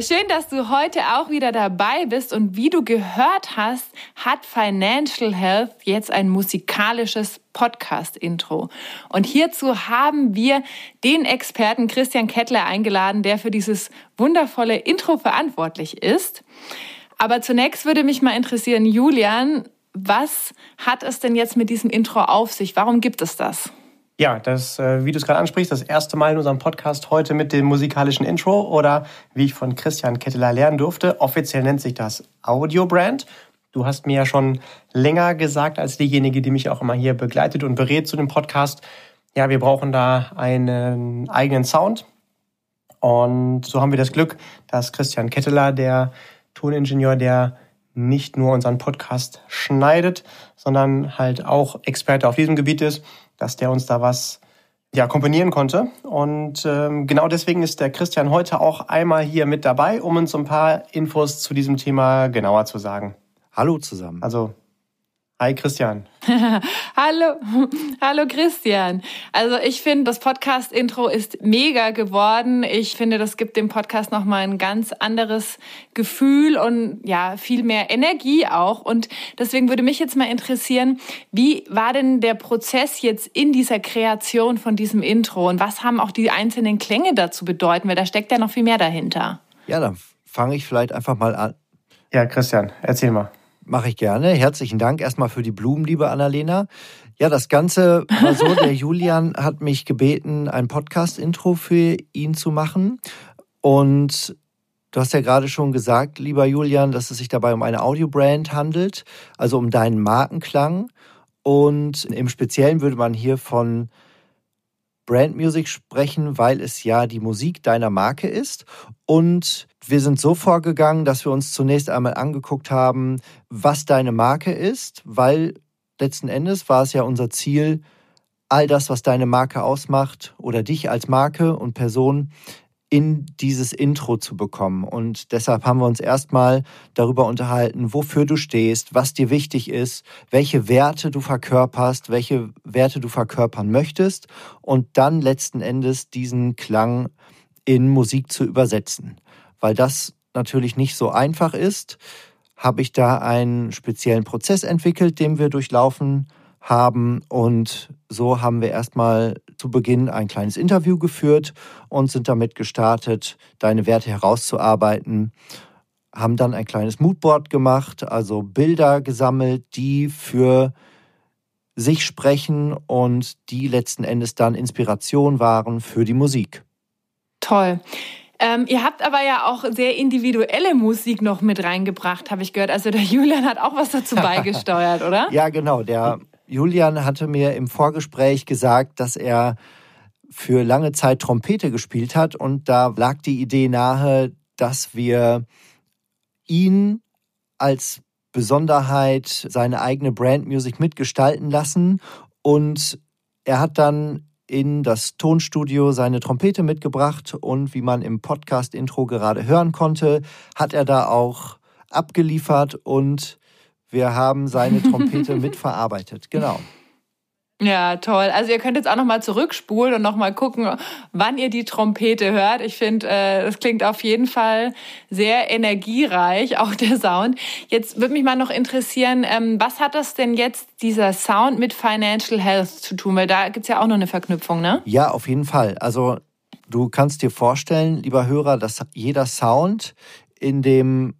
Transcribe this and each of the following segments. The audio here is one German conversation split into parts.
Schön, dass du heute auch wieder dabei bist. Und wie du gehört hast, hat Financial Health jetzt ein musikalisches Podcast-Intro. Und hierzu haben wir den Experten Christian Kettler eingeladen, der für dieses wundervolle Intro verantwortlich ist. Aber zunächst würde mich mal interessieren, Julian, was hat es denn jetzt mit diesem Intro auf sich? Warum gibt es das? Ja, das, äh, wie du es gerade ansprichst, das erste Mal in unserem Podcast heute mit dem musikalischen Intro oder wie ich von Christian Ketteler lernen durfte. Offiziell nennt sich das Audio Brand. Du hast mir ja schon länger gesagt als diejenige, die mich auch immer hier begleitet und berät zu dem Podcast. Ja, wir brauchen da einen eigenen Sound. Und so haben wir das Glück, dass Christian Ketteler, der Toningenieur, der nicht nur unseren Podcast schneidet, sondern halt auch Experte auf diesem Gebiet ist, dass der uns da was ja, komponieren konnte. Und ähm, genau deswegen ist der Christian heute auch einmal hier mit dabei, um uns ein paar Infos zu diesem Thema genauer zu sagen. Hallo zusammen. Also Hi Christian. Hallo, hallo Christian. Also ich finde, das Podcast-Intro ist mega geworden. Ich finde, das gibt dem Podcast nochmal ein ganz anderes Gefühl und ja, viel mehr Energie auch. Und deswegen würde mich jetzt mal interessieren, wie war denn der Prozess jetzt in dieser Kreation von diesem Intro und was haben auch die einzelnen Klänge dazu bedeuten, weil da steckt ja noch viel mehr dahinter. Ja, dann fange ich vielleicht einfach mal an. Ja, Christian, erzähl mal. Mache ich gerne. Herzlichen Dank erstmal für die Blumen, liebe Annalena. Ja, das Ganze war so, der Julian hat mich gebeten, ein Podcast-Intro für ihn zu machen. Und du hast ja gerade schon gesagt, lieber Julian, dass es sich dabei um eine Audiobrand handelt, also um deinen Markenklang. Und im Speziellen würde man hier von Brand Music sprechen, weil es ja die Musik deiner Marke ist. Und wir sind so vorgegangen, dass wir uns zunächst einmal angeguckt haben, was deine Marke ist, weil letzten Endes war es ja unser Ziel, all das, was deine Marke ausmacht oder dich als Marke und Person in dieses Intro zu bekommen. Und deshalb haben wir uns erstmal darüber unterhalten, wofür du stehst, was dir wichtig ist, welche Werte du verkörperst, welche Werte du verkörpern möchtest und dann letzten Endes diesen Klang in Musik zu übersetzen. Weil das natürlich nicht so einfach ist, habe ich da einen speziellen Prozess entwickelt, den wir durchlaufen haben. Und so haben wir erstmal zu Beginn ein kleines Interview geführt und sind damit gestartet, deine Werte herauszuarbeiten. Haben dann ein kleines Moodboard gemacht, also Bilder gesammelt, die für sich sprechen und die letzten Endes dann Inspiration waren für die Musik. Toll. Ähm, ihr habt aber ja auch sehr individuelle Musik noch mit reingebracht, habe ich gehört. Also der Julian hat auch was dazu beigesteuert, oder? ja, genau. Der Julian hatte mir im Vorgespräch gesagt, dass er für lange Zeit Trompete gespielt hat und da lag die Idee nahe, dass wir ihn als Besonderheit seine eigene Brandmusik mitgestalten lassen. Und er hat dann in das Tonstudio seine Trompete mitgebracht und wie man im Podcast-Intro gerade hören konnte, hat er da auch abgeliefert und wir haben seine Trompete mitverarbeitet. Genau. Ja, toll. Also ihr könnt jetzt auch nochmal zurückspulen und nochmal gucken, wann ihr die Trompete hört. Ich finde, äh, das klingt auf jeden Fall sehr energiereich, auch der Sound. Jetzt würde mich mal noch interessieren, ähm, was hat das denn jetzt, dieser Sound, mit Financial Health zu tun? Weil da gibt es ja auch noch eine Verknüpfung, ne? Ja, auf jeden Fall. Also du kannst dir vorstellen, lieber Hörer, dass jeder Sound in dem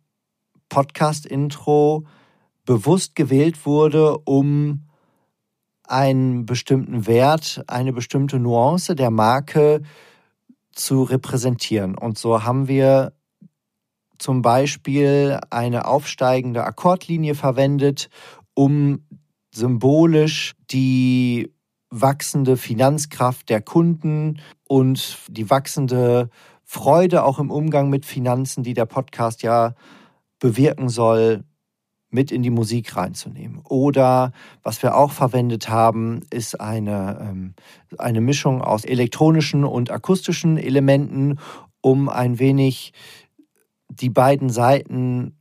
Podcast-Intro bewusst gewählt wurde, um einen bestimmten Wert, eine bestimmte Nuance der Marke zu repräsentieren. Und so haben wir zum Beispiel eine aufsteigende Akkordlinie verwendet, um symbolisch die wachsende Finanzkraft der Kunden und die wachsende Freude auch im Umgang mit Finanzen, die der Podcast ja bewirken soll, mit in die Musik reinzunehmen. Oder was wir auch verwendet haben, ist eine, ähm, eine Mischung aus elektronischen und akustischen Elementen, um ein wenig die beiden Seiten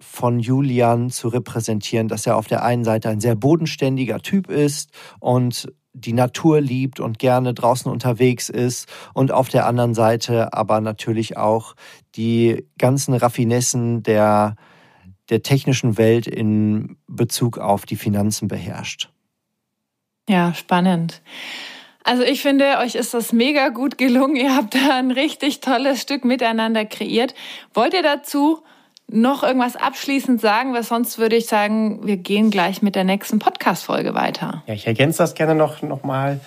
von Julian zu repräsentieren, dass er auf der einen Seite ein sehr bodenständiger Typ ist und die Natur liebt und gerne draußen unterwegs ist und auf der anderen Seite aber natürlich auch die ganzen Raffinessen der, der technischen Welt in Bezug auf die Finanzen beherrscht. Ja, spannend. Also ich finde, euch ist das mega gut gelungen. Ihr habt da ein richtig tolles Stück miteinander kreiert. Wollt ihr dazu noch irgendwas abschließend sagen? Weil sonst würde ich sagen, wir gehen gleich mit der nächsten Podcast-Folge weiter. Ja, ich ergänze das gerne noch, noch mal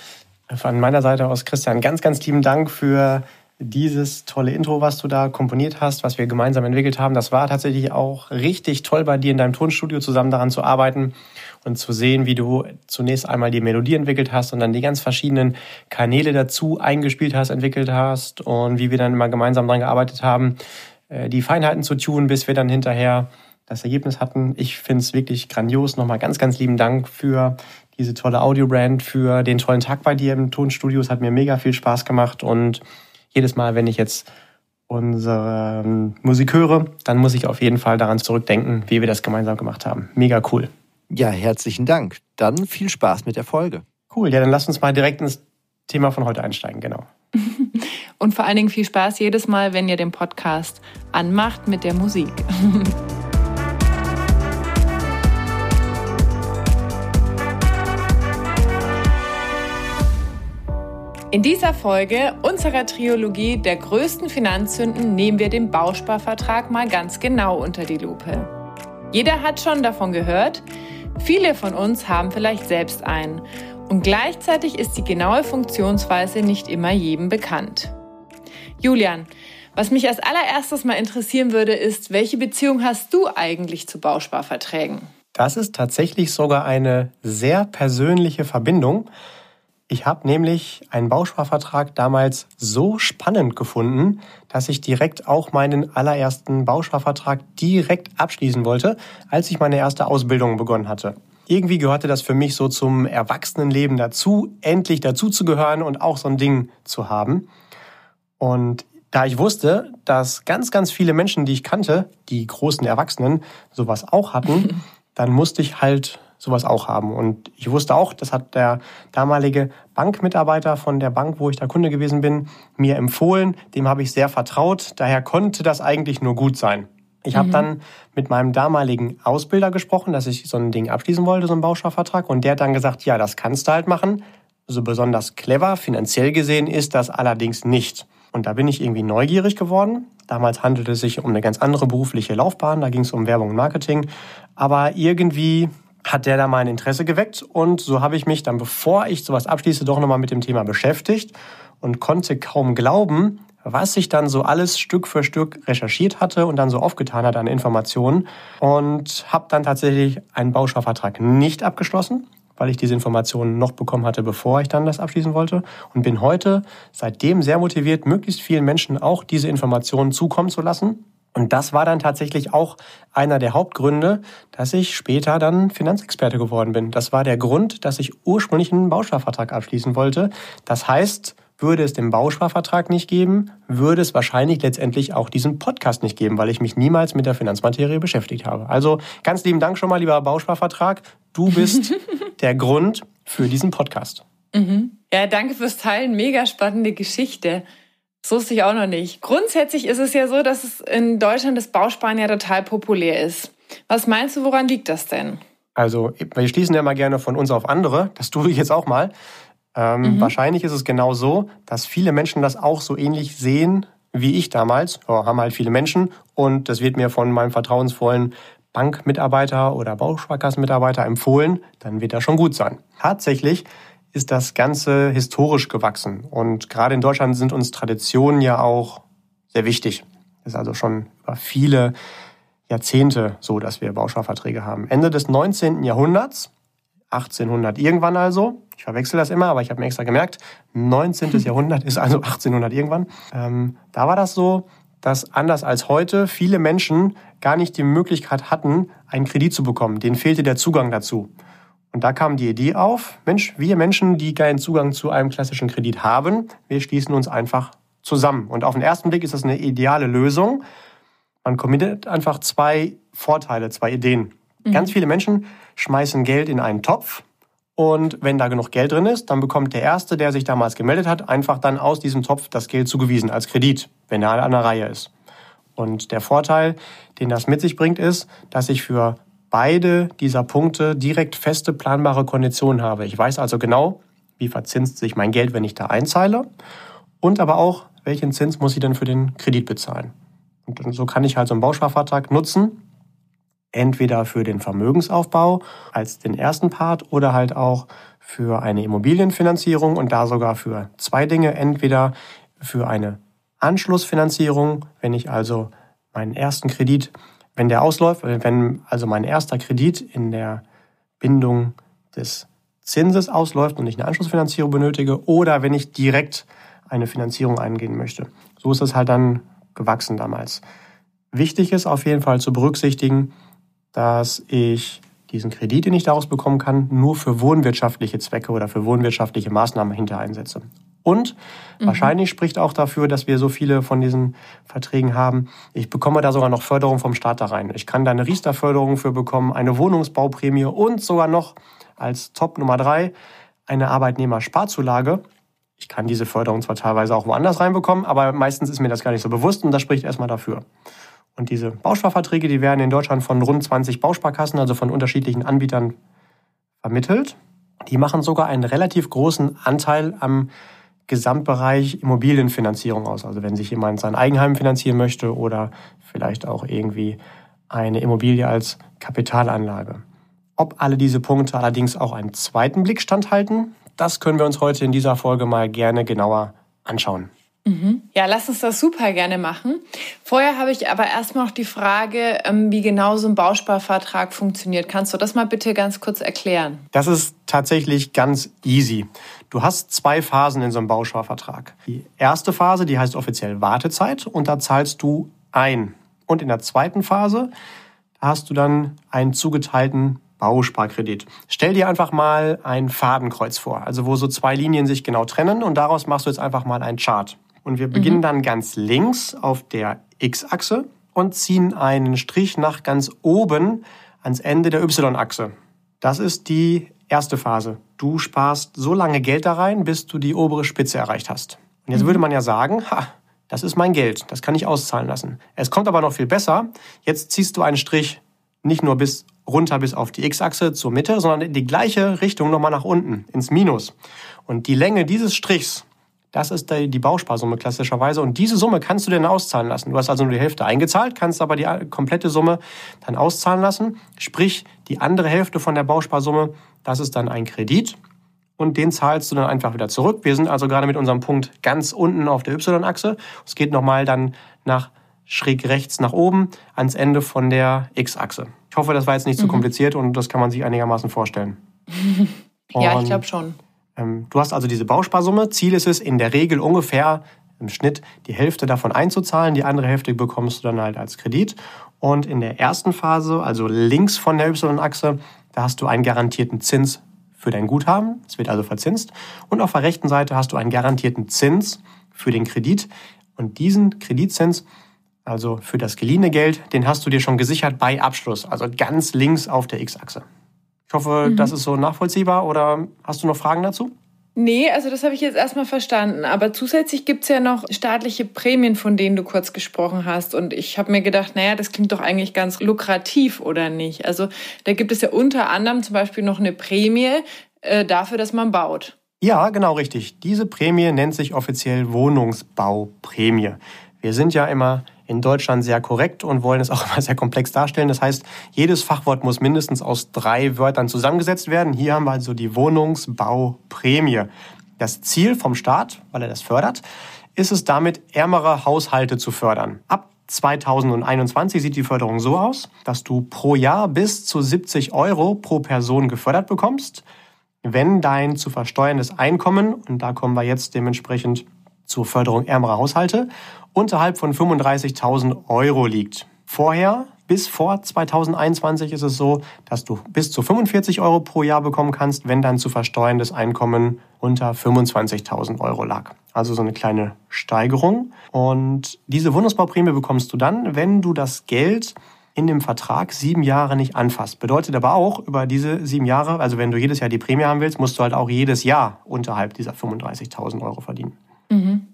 von meiner Seite aus. Christian, ganz, ganz lieben Dank für dieses tolle Intro, was du da komponiert hast, was wir gemeinsam entwickelt haben. Das war tatsächlich auch richtig toll bei dir in deinem Tonstudio zusammen daran zu arbeiten und zu sehen, wie du zunächst einmal die Melodie entwickelt hast und dann die ganz verschiedenen Kanäle dazu eingespielt hast, entwickelt hast und wie wir dann immer gemeinsam daran gearbeitet haben, äh, die Feinheiten zu tun, bis wir dann hinterher das Ergebnis hatten. Ich finde es wirklich grandios. Nochmal ganz, ganz lieben Dank für diese tolle Audiobrand, für den tollen Tag bei dir im Tonstudio. Es hat mir mega viel Spaß gemacht und jedes Mal, wenn ich jetzt unsere ähm, Musik höre, dann muss ich auf jeden Fall daran zurückdenken, wie wir das gemeinsam gemacht haben. Mega cool. Ja, herzlichen Dank. Dann viel Spaß mit der Folge. Cool, ja, dann lass uns mal direkt ins Thema von heute einsteigen, genau. Und vor allen Dingen viel Spaß jedes Mal, wenn ihr den Podcast anmacht mit der Musik. In dieser Folge unserer Triologie der größten Finanzsünden nehmen wir den Bausparvertrag mal ganz genau unter die Lupe. Jeder hat schon davon gehört, viele von uns haben vielleicht selbst einen und gleichzeitig ist die genaue Funktionsweise nicht immer jedem bekannt. Julian, was mich als allererstes mal interessieren würde, ist, welche Beziehung hast du eigentlich zu Bausparverträgen? Das ist tatsächlich sogar eine sehr persönliche Verbindung. Ich habe nämlich einen Bausparvertrag damals so spannend gefunden, dass ich direkt auch meinen allerersten Bausparvertrag direkt abschließen wollte, als ich meine erste Ausbildung begonnen hatte. Irgendwie gehörte das für mich so zum Erwachsenenleben dazu, endlich dazu zu gehören und auch so ein Ding zu haben. Und da ich wusste, dass ganz, ganz viele Menschen, die ich kannte, die großen Erwachsenen, sowas auch hatten, dann musste ich halt sowas auch haben. Und ich wusste auch, das hat der damalige Bankmitarbeiter von der Bank, wo ich da Kunde gewesen bin, mir empfohlen. Dem habe ich sehr vertraut. Daher konnte das eigentlich nur gut sein. Ich mhm. habe dann mit meinem damaligen Ausbilder gesprochen, dass ich so ein Ding abschließen wollte, so einen Bausparvertrag. Und der hat dann gesagt, ja, das kannst du halt machen. So besonders clever, finanziell gesehen ist das allerdings nicht. Und da bin ich irgendwie neugierig geworden. Damals handelte es sich um eine ganz andere berufliche Laufbahn. Da ging es um Werbung und Marketing. Aber irgendwie hat der da mein Interesse geweckt und so habe ich mich dann, bevor ich sowas abschließe, doch nochmal mit dem Thema beschäftigt und konnte kaum glauben, was ich dann so alles Stück für Stück recherchiert hatte und dann so aufgetan hat an Informationen und habe dann tatsächlich einen Bausparvertrag nicht abgeschlossen, weil ich diese Informationen noch bekommen hatte, bevor ich dann das abschließen wollte und bin heute seitdem sehr motiviert, möglichst vielen Menschen auch diese Informationen zukommen zu lassen und das war dann tatsächlich auch einer der Hauptgründe, dass ich später dann Finanzexperte geworden bin. Das war der Grund, dass ich ursprünglich einen Bausparvertrag abschließen wollte. Das heißt, würde es den Bausparvertrag nicht geben, würde es wahrscheinlich letztendlich auch diesen Podcast nicht geben, weil ich mich niemals mit der Finanzmaterie beschäftigt habe. Also ganz lieben Dank schon mal, lieber Bausparvertrag. Du bist der Grund für diesen Podcast. Mhm. Ja, danke fürs Teilen. Mega spannende Geschichte. Das wusste ich auch noch nicht. Grundsätzlich ist es ja so, dass es in Deutschland das Bausparen ja total populär ist. Was meinst du, woran liegt das denn? Also, wir schließen ja mal gerne von uns auf andere. Das tue ich jetzt auch mal. Ähm, mhm. Wahrscheinlich ist es genau so, dass viele Menschen das auch so ähnlich sehen wie ich damals. Ja, haben halt viele Menschen und das wird mir von meinem vertrauensvollen Bankmitarbeiter oder Bausparkassenmitarbeiter empfohlen. Dann wird das schon gut sein. Tatsächlich ist das Ganze historisch gewachsen. Und gerade in Deutschland sind uns Traditionen ja auch sehr wichtig. Das ist also schon über viele Jahrzehnte so, dass wir Bausparverträge haben. Ende des 19. Jahrhunderts, 1800 irgendwann also, ich verwechsel das immer, aber ich habe mir extra gemerkt, 19. Jahrhundert ist also 1800 irgendwann. Ähm, da war das so, dass anders als heute viele Menschen gar nicht die Möglichkeit hatten, einen Kredit zu bekommen. Denen fehlte der Zugang dazu. Und da kam die Idee auf, Mensch, wir Menschen, die keinen Zugang zu einem klassischen Kredit haben, wir schließen uns einfach zusammen. Und auf den ersten Blick ist das eine ideale Lösung. Man kombiniert einfach zwei Vorteile, zwei Ideen. Mhm. Ganz viele Menschen schmeißen Geld in einen Topf Und wenn da genug Geld drin ist, dann bekommt der Erste, der sich damals gemeldet hat, einfach dann aus diesem Topf das Geld zugewiesen als Kredit, wenn er an der Reihe ist. Und der Vorteil, den das mit sich bringt, ist, dass ich für beide dieser Punkte direkt feste planbare Konditionen habe. Ich weiß also genau, wie verzinst sich mein Geld, wenn ich da einzahle und aber auch, welchen Zins muss ich denn für den Kredit bezahlen. Und so kann ich halt so einen Bausparvertrag nutzen, entweder für den Vermögensaufbau als den ersten Part oder halt auch für eine Immobilienfinanzierung und da sogar für zwei Dinge, entweder für eine Anschlussfinanzierung, wenn ich also meinen ersten Kredit, wenn der ausläuft, wenn also mein erster Kredit in der Bindung des Zinses ausläuft und ich eine Anschlussfinanzierung benötige oder wenn ich direkt eine Finanzierung eingehen möchte. So ist es halt dann gewachsen damals. Wichtig ist auf jeden Fall zu berücksichtigen, dass ich diesen Kredit, den ich daraus bekommen kann, nur für wohnwirtschaftliche Zwecke oder für wohnwirtschaftliche Maßnahmen hinter einsetze. Und mhm. wahrscheinlich spricht auch dafür, dass wir so viele von diesen Verträgen haben. Ich bekomme da sogar noch Förderung vom Staat da rein. Ich kann da eine Riester-Förderung für bekommen, eine Wohnungsbauprämie und sogar noch als Top Nummer drei eine Arbeitnehmersparzulage. Ich kann diese Förderung zwar teilweise auch woanders reinbekommen, aber meistens ist mir das gar nicht so bewusst und das spricht erstmal dafür. Und diese Bausparverträge, die werden in Deutschland von rund 20 Bausparkassen, also von unterschiedlichen Anbietern, vermittelt. Die machen sogar einen relativ großen Anteil am Gesamtbereich Immobilienfinanzierung aus. Also wenn sich jemand sein Eigenheim finanzieren möchte oder vielleicht auch irgendwie eine Immobilie als Kapitalanlage. Ob alle diese Punkte allerdings auch einen zweiten Blick standhalten, das können wir uns heute in dieser Folge mal gerne genauer anschauen. Mhm. Ja, lass uns das super gerne machen. Vorher habe ich aber erstmal noch die Frage, ähm, wie genau so ein Bausparvertrag funktioniert. Kannst du das mal bitte ganz kurz erklären? Das ist tatsächlich ganz easy. Du hast zwei Phasen in so einem Bausparvertrag. Die erste Phase, die heißt offiziell Wartezeit und da zahlst du ein. Und in der zweiten Phase hast du dann einen zugeteilten Bausparkredit. Stell dir einfach mal ein Fadenkreuz vor, also wo so zwei Linien sich genau trennen und daraus machst du jetzt einfach mal einen Chart. Und wir beginnen mhm. dann ganz links auf der X-Achse und ziehen einen Strich nach ganz oben ans Ende der Y-Achse. Das ist die erste Phase. Du sparst so lange Geld da rein, bis du die obere Spitze erreicht hast. Und jetzt mhm. würde man ja sagen, ha, das ist mein Geld, das kann ich auszahlen lassen. Es kommt aber noch viel besser. Jetzt ziehst du einen Strich nicht nur bis runter bis auf die X-Achse zur Mitte, sondern in die gleiche Richtung nochmal nach unten, ins Minus. Und die Länge dieses Strichs das ist die Bausparsumme klassischerweise. Und diese Summe kannst du dir dann auszahlen lassen. Du hast also nur die Hälfte eingezahlt, kannst aber die komplette Summe dann auszahlen lassen. Sprich, die andere Hälfte von der Bausparsumme, das ist dann ein Kredit. Und den zahlst du dann einfach wieder zurück. Wir sind also gerade mit unserem Punkt ganz unten auf der Y-Achse. Es geht nochmal dann nach schräg rechts nach oben ans Ende von der X-Achse. Ich hoffe, das war jetzt nicht mhm. zu kompliziert und das kann man sich einigermaßen vorstellen. ja, ich glaube schon. Ähm, du hast also diese Bausparsumme. Ziel ist es in der Regel ungefähr im Schnitt die Hälfte davon einzuzahlen. Die andere Hälfte bekommst du dann halt als Kredit. Und in der ersten Phase, also links von der Y-Achse, da hast du einen garantierten Zins für dein Guthaben. Es wird also verzinst. Und auf der rechten Seite hast du einen garantierten Zins für den Kredit. Und diesen Kreditzins, also für das geliehene Geld, den hast du dir schon gesichert bei Abschluss, also ganz links auf der X-Achse. Ich hoffe, mhm. das ist so nachvollziehbar oder hast du noch Fragen dazu? Nee, also das habe ich jetzt erstmal verstanden. Aber zusätzlich gibt es ja noch staatliche Prämien, von denen du kurz gesprochen hast. Und ich habe mir gedacht, naja, das klingt doch eigentlich ganz lukrativ, oder nicht? Also da gibt es ja unter anderem zum Beispiel noch eine Prämie äh, dafür, dass man baut. Ja, genau richtig. Diese Prämie nennt sich offiziell Wohnungsbauprämie. Wir sind ja immer in Deutschland sehr korrekt und wollen es auch immer sehr komplex darstellen. Das heißt, jedes Fachwort muss mindestens aus drei Wörtern zusammengesetzt werden. Hier haben wir also die Wohnungsbauprämie. Das Ziel vom Staat, weil er das fördert, ist es damit, ärmere Haushalte zu fördern. Ab 2021 sieht die Förderung so aus, dass du pro Jahr bis zu 70 Euro pro Person gefördert bekommst, wenn dein zu versteuerndes Einkommen, und da kommen wir jetzt dementsprechend zur Förderung ärmerer Haushalte, unterhalb von 35.000 Euro liegt. Vorher, bis vor 2021 ist es so, dass du bis zu 45 Euro pro Jahr bekommen kannst, wenn dein zu versteuerndes Einkommen unter 25.000 Euro lag. Also so eine kleine Steigerung. Und diese Wohnungsbauprämie bekommst du dann, wenn du das Geld in dem Vertrag sieben Jahre nicht anfasst. Bedeutet aber auch, über diese sieben Jahre, also wenn du jedes Jahr die Prämie haben willst, musst du halt auch jedes Jahr unterhalb dieser 35.000 Euro verdienen. Mhm.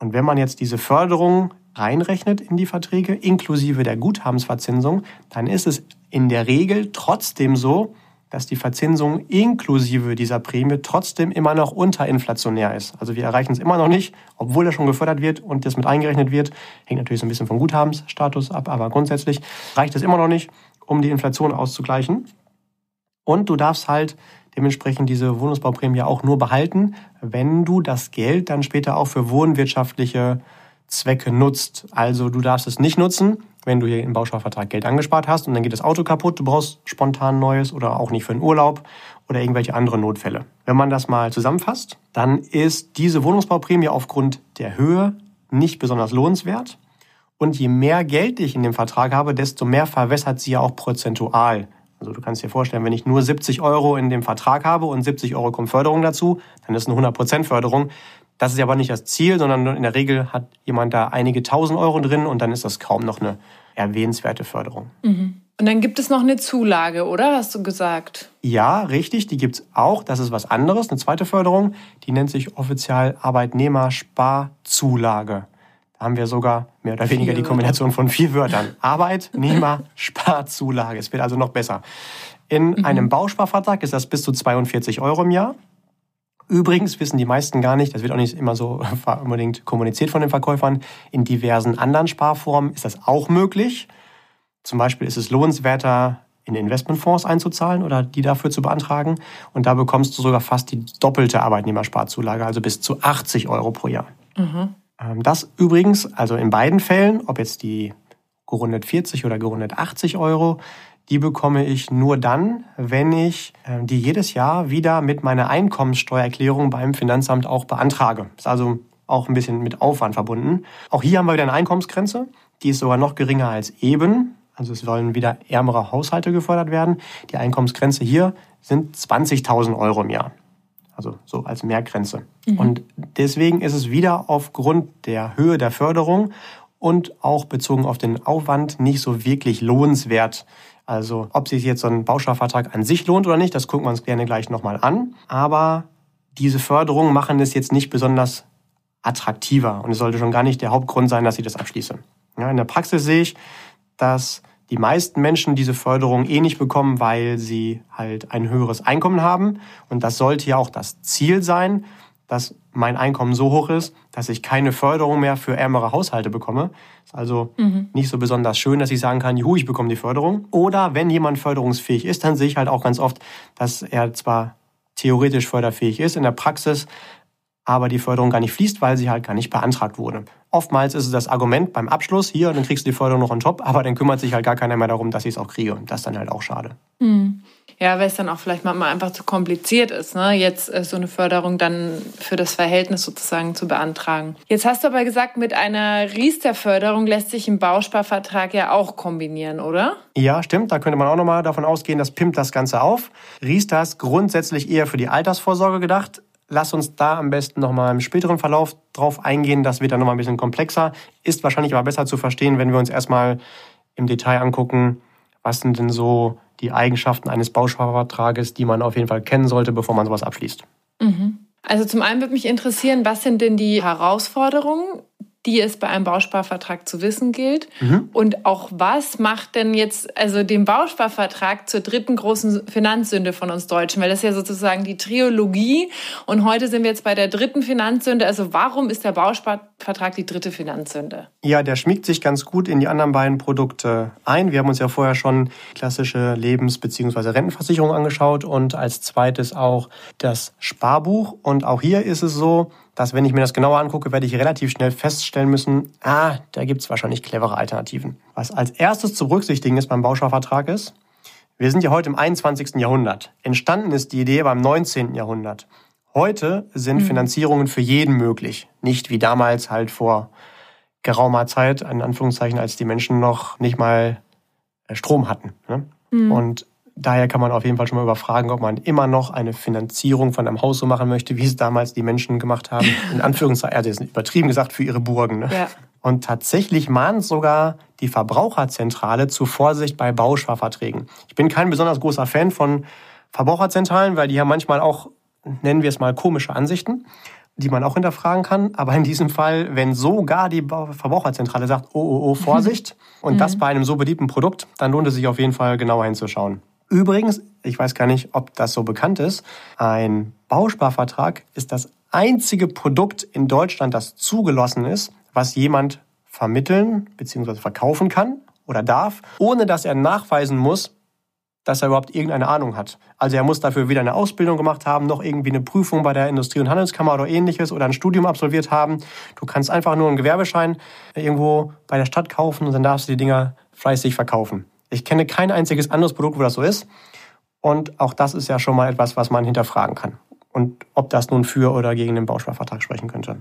Und wenn man jetzt diese Förderung reinrechnet in die Verträge, inklusive der Guthabensverzinsung, dann ist es in der Regel trotzdem so, dass die Verzinsung inklusive dieser Prämie trotzdem immer noch unterinflationär ist. Also wir erreichen es immer noch nicht, obwohl er schon gefördert wird und das mit eingerechnet wird. Hängt natürlich so ein bisschen vom Guthabensstatus ab, aber grundsätzlich reicht es immer noch nicht, um die Inflation auszugleichen. Und du darfst halt dementsprechend diese Wohnungsbauprämie auch nur behalten, wenn du das Geld dann später auch für wohnwirtschaftliche Zwecke nutzt. Also du darfst es nicht nutzen, wenn du hier im Bausparvertrag Geld angespart hast und dann geht das Auto kaputt, du brauchst spontan neues oder auch nicht für einen Urlaub oder irgendwelche anderen Notfälle. Wenn man das mal zusammenfasst, dann ist diese Wohnungsbauprämie aufgrund der Höhe nicht besonders lohnenswert. Und je mehr Geld ich in dem Vertrag habe, desto mehr verwässert sie ja auch prozentual. Also du kannst dir vorstellen, wenn ich nur 70 Euro in dem Vertrag habe und 70 Euro kommt Förderung dazu, dann ist eine 100% Förderung. Das ist aber nicht das Ziel, sondern in der Regel hat jemand da einige tausend Euro drin und dann ist das kaum noch eine erwähnenswerte Förderung. Mhm. Und dann gibt es noch eine Zulage, oder? Hast du gesagt? Ja, richtig, die gibt es auch. Das ist was anderes, eine zweite Förderung. Die nennt sich offiziell Arbeitnehmersparzulage. Haben wir sogar mehr oder weniger die Kombination von vier Wörtern. Arbeitnehmersparzulage. Es wird also noch besser. In mhm. einem Bausparvertrag ist das bis zu 42 Euro im Jahr. Übrigens wissen die meisten gar nicht, das wird auch nicht immer so unbedingt kommuniziert von den Verkäufern, in diversen anderen Sparformen ist das auch möglich. Zum Beispiel ist es lohnenswerter, in Investmentfonds einzuzahlen oder die dafür zu beantragen. Und da bekommst du sogar fast die doppelte Arbeitnehmersparzulage, also bis zu 80 Euro pro Jahr. Mhm. Das übrigens, also in beiden Fällen, ob jetzt die gerundet 40 oder gerundet 80 Euro, die bekomme ich nur dann, wenn ich äh, die jedes Jahr wieder mit meiner Einkommenssteuererklärung beim Finanzamt auch beantrage. Ist also auch ein bisschen mit Aufwand verbunden. Auch hier haben wir wieder eine Einkommensgrenze. Die ist sogar noch geringer als eben. Also es sollen wieder ärmere Haushalte gefördert werden. Die Einkommensgrenze hier sind 20.000 Euro im Jahr. Also so als Mehrgrenze. Mhm. Und deswegen ist es wieder aufgrund der Höhe der Förderung und auch bezogen auf den Aufwand nicht so wirklich lohnenswert, also ob sich jetzt so ein Bausparvertrag an sich lohnt oder nicht, das gucken wir uns gerne gleich nochmal an. Aber diese Förderungen machen es jetzt nicht besonders attraktiver und es sollte schon gar nicht der Hauptgrund sein, dass ich das abschließe. Ja, in der Praxis sehe ich, dass die meisten Menschen diese Förderung eh nicht bekommen, weil sie halt ein höheres Einkommen haben. Und das sollte ja auch das Ziel sein, dass mein Einkommen so hoch ist, dass ich keine Förderung mehr für ärmere Haushalte bekomme. Ist also mhm. nicht so besonders schön, dass ich sagen kann, juhu, ich bekomme die Förderung. Oder wenn jemand förderungsfähig ist, dann sehe ich halt auch ganz oft, dass er zwar theoretisch förderfähig ist, in der Praxis aber die Förderung gar nicht fließt, weil sie halt gar nicht beantragt wurde. Oftmals ist es das Argument beim Abschluss, hier, dann kriegst du die Förderung noch on top, aber dann kümmert sich halt gar keiner mehr darum, dass ich es auch kriege. Das ist dann halt auch schade. Mhm. Ja, weil es dann auch vielleicht manchmal einfach zu kompliziert ist, ne? jetzt äh, so eine Förderung dann für das Verhältnis sozusagen zu beantragen. Jetzt hast du aber gesagt, mit einer Riester-Förderung lässt sich ein Bausparvertrag ja auch kombinieren, oder? Ja, stimmt. Da könnte man auch nochmal davon ausgehen, das pimmt das Ganze auf. Riester ist grundsätzlich eher für die Altersvorsorge gedacht. Lass uns da am besten nochmal im späteren Verlauf drauf eingehen. Das wird dann nochmal ein bisschen komplexer. Ist wahrscheinlich aber besser zu verstehen, wenn wir uns erstmal im Detail angucken, was sind denn so die Eigenschaften eines Bausparvertrages, die man auf jeden Fall kennen sollte, bevor man sowas abschließt. Mhm. Also zum einen würde mich interessieren, was sind denn die Herausforderungen, die es bei einem Bausparvertrag zu wissen gilt. Mhm. Und auch was macht denn jetzt also den Bausparvertrag zur dritten großen Finanzsünde von uns Deutschen? Weil das ist ja sozusagen die Triologie. Und heute sind wir jetzt bei der dritten Finanzsünde. Also warum ist der Bausparvertrag die dritte Finanzsünde? Ja, der schmiegt sich ganz gut in die anderen beiden Produkte ein. Wir haben uns ja vorher schon klassische Lebens- bzw. Rentenversicherung angeschaut und als zweites auch das Sparbuch. Und auch hier ist es so, dass wenn ich mir das genauer angucke, werde ich relativ schnell feststellen müssen, ah, da gibt es wahrscheinlich clevere Alternativen. Was als erstes zu berücksichtigen ist beim Bausparvertrag ist, wir sind ja heute im 21. Jahrhundert. Entstanden ist die Idee beim 19. Jahrhundert. Heute sind mhm. Finanzierungen für jeden möglich. Nicht wie damals halt vor geraumer Zeit, in Anführungszeichen, als die Menschen noch nicht mal äh, Strom hatten. Ne? Mhm. Und Daher kann man auf jeden Fall schon mal überfragen, ob man immer noch eine Finanzierung von einem Haus so machen möchte, wie es damals die Menschen gemacht haben. In Anführungszeichen, also ist übertrieben gesagt, für ihre Burgen. Ne? Ja. Und tatsächlich mahnt sogar die Verbraucherzentrale zu Vorsicht bei Bausparverträgen. Ich bin kein besonders großer Fan von Verbraucherzentralen, weil die haben manchmal auch, nennen wir es mal, komische Ansichten, die man auch hinterfragen kann. Aber in diesem Fall, wenn sogar die Verbraucherzentrale sagt, oh, oh, oh, Vorsicht, und das mhm. bei einem so beliebten Produkt, dann lohnt es sich auf jeden Fall genauer hinzuschauen. Übrigens, ich weiß gar nicht, ob das so bekannt ist, ein Bausparvertrag ist das einzige Produkt in Deutschland, das zugelassen ist, was jemand vermitteln bzw. verkaufen kann oder darf, ohne dass er nachweisen muss, dass er überhaupt irgendeine Ahnung hat. Also er muss dafür weder eine Ausbildung gemacht haben, noch irgendwie eine Prüfung bei der Industrie- und Handelskammer oder ähnliches oder ein Studium absolviert haben. Du kannst einfach nur einen Gewerbeschein irgendwo bei der Stadt kaufen und dann darfst du die Dinger fleißig verkaufen. Ich kenne kein einziges anderes Produkt, wo das so ist. Und auch das ist ja schon mal etwas, was man hinterfragen kann. Und ob das nun für oder gegen den Bausparvertrag sprechen könnte.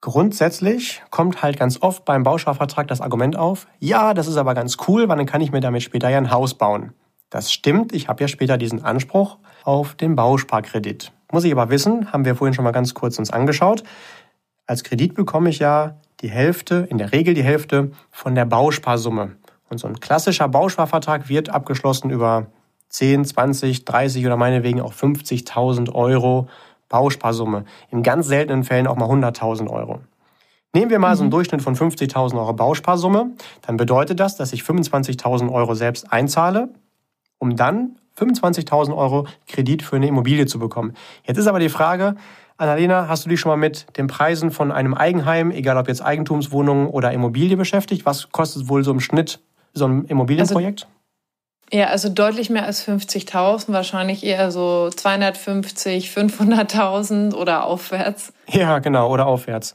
Grundsätzlich kommt halt ganz oft beim Bausparvertrag das Argument auf, ja, das ist aber ganz cool, weil dann kann ich mir damit später ja ein Haus bauen. Das stimmt, ich habe ja später diesen Anspruch auf den Bausparkredit. Muss ich aber wissen, haben wir vorhin schon mal ganz kurz uns angeschaut. Als Kredit bekomme ich ja die Hälfte, in der Regel die Hälfte von der Bausparsumme. Und so ein klassischer Bausparvertrag wird abgeschlossen über 10, 20, 30 oder meinetwegen auch 50.000 Euro Bausparsumme. In ganz seltenen Fällen auch mal 100.000 Euro. Nehmen wir mal so einen mhm. Durchschnitt von 50.000 Euro Bausparsumme, dann bedeutet das, dass ich 25.000 Euro selbst einzahle, um dann 25.000 Euro Kredit für eine Immobilie zu bekommen. Jetzt ist aber die Frage, Annalena, hast du dich schon mal mit den Preisen von einem Eigenheim, egal ob jetzt Eigentumswohnung oder Immobilie beschäftigt? Was kostet wohl so im Schnitt so ein Immobilienprojekt? Also ja, also deutlich mehr als 50.000, wahrscheinlich eher so 250, 500.000 oder aufwärts. Ja, genau, oder aufwärts.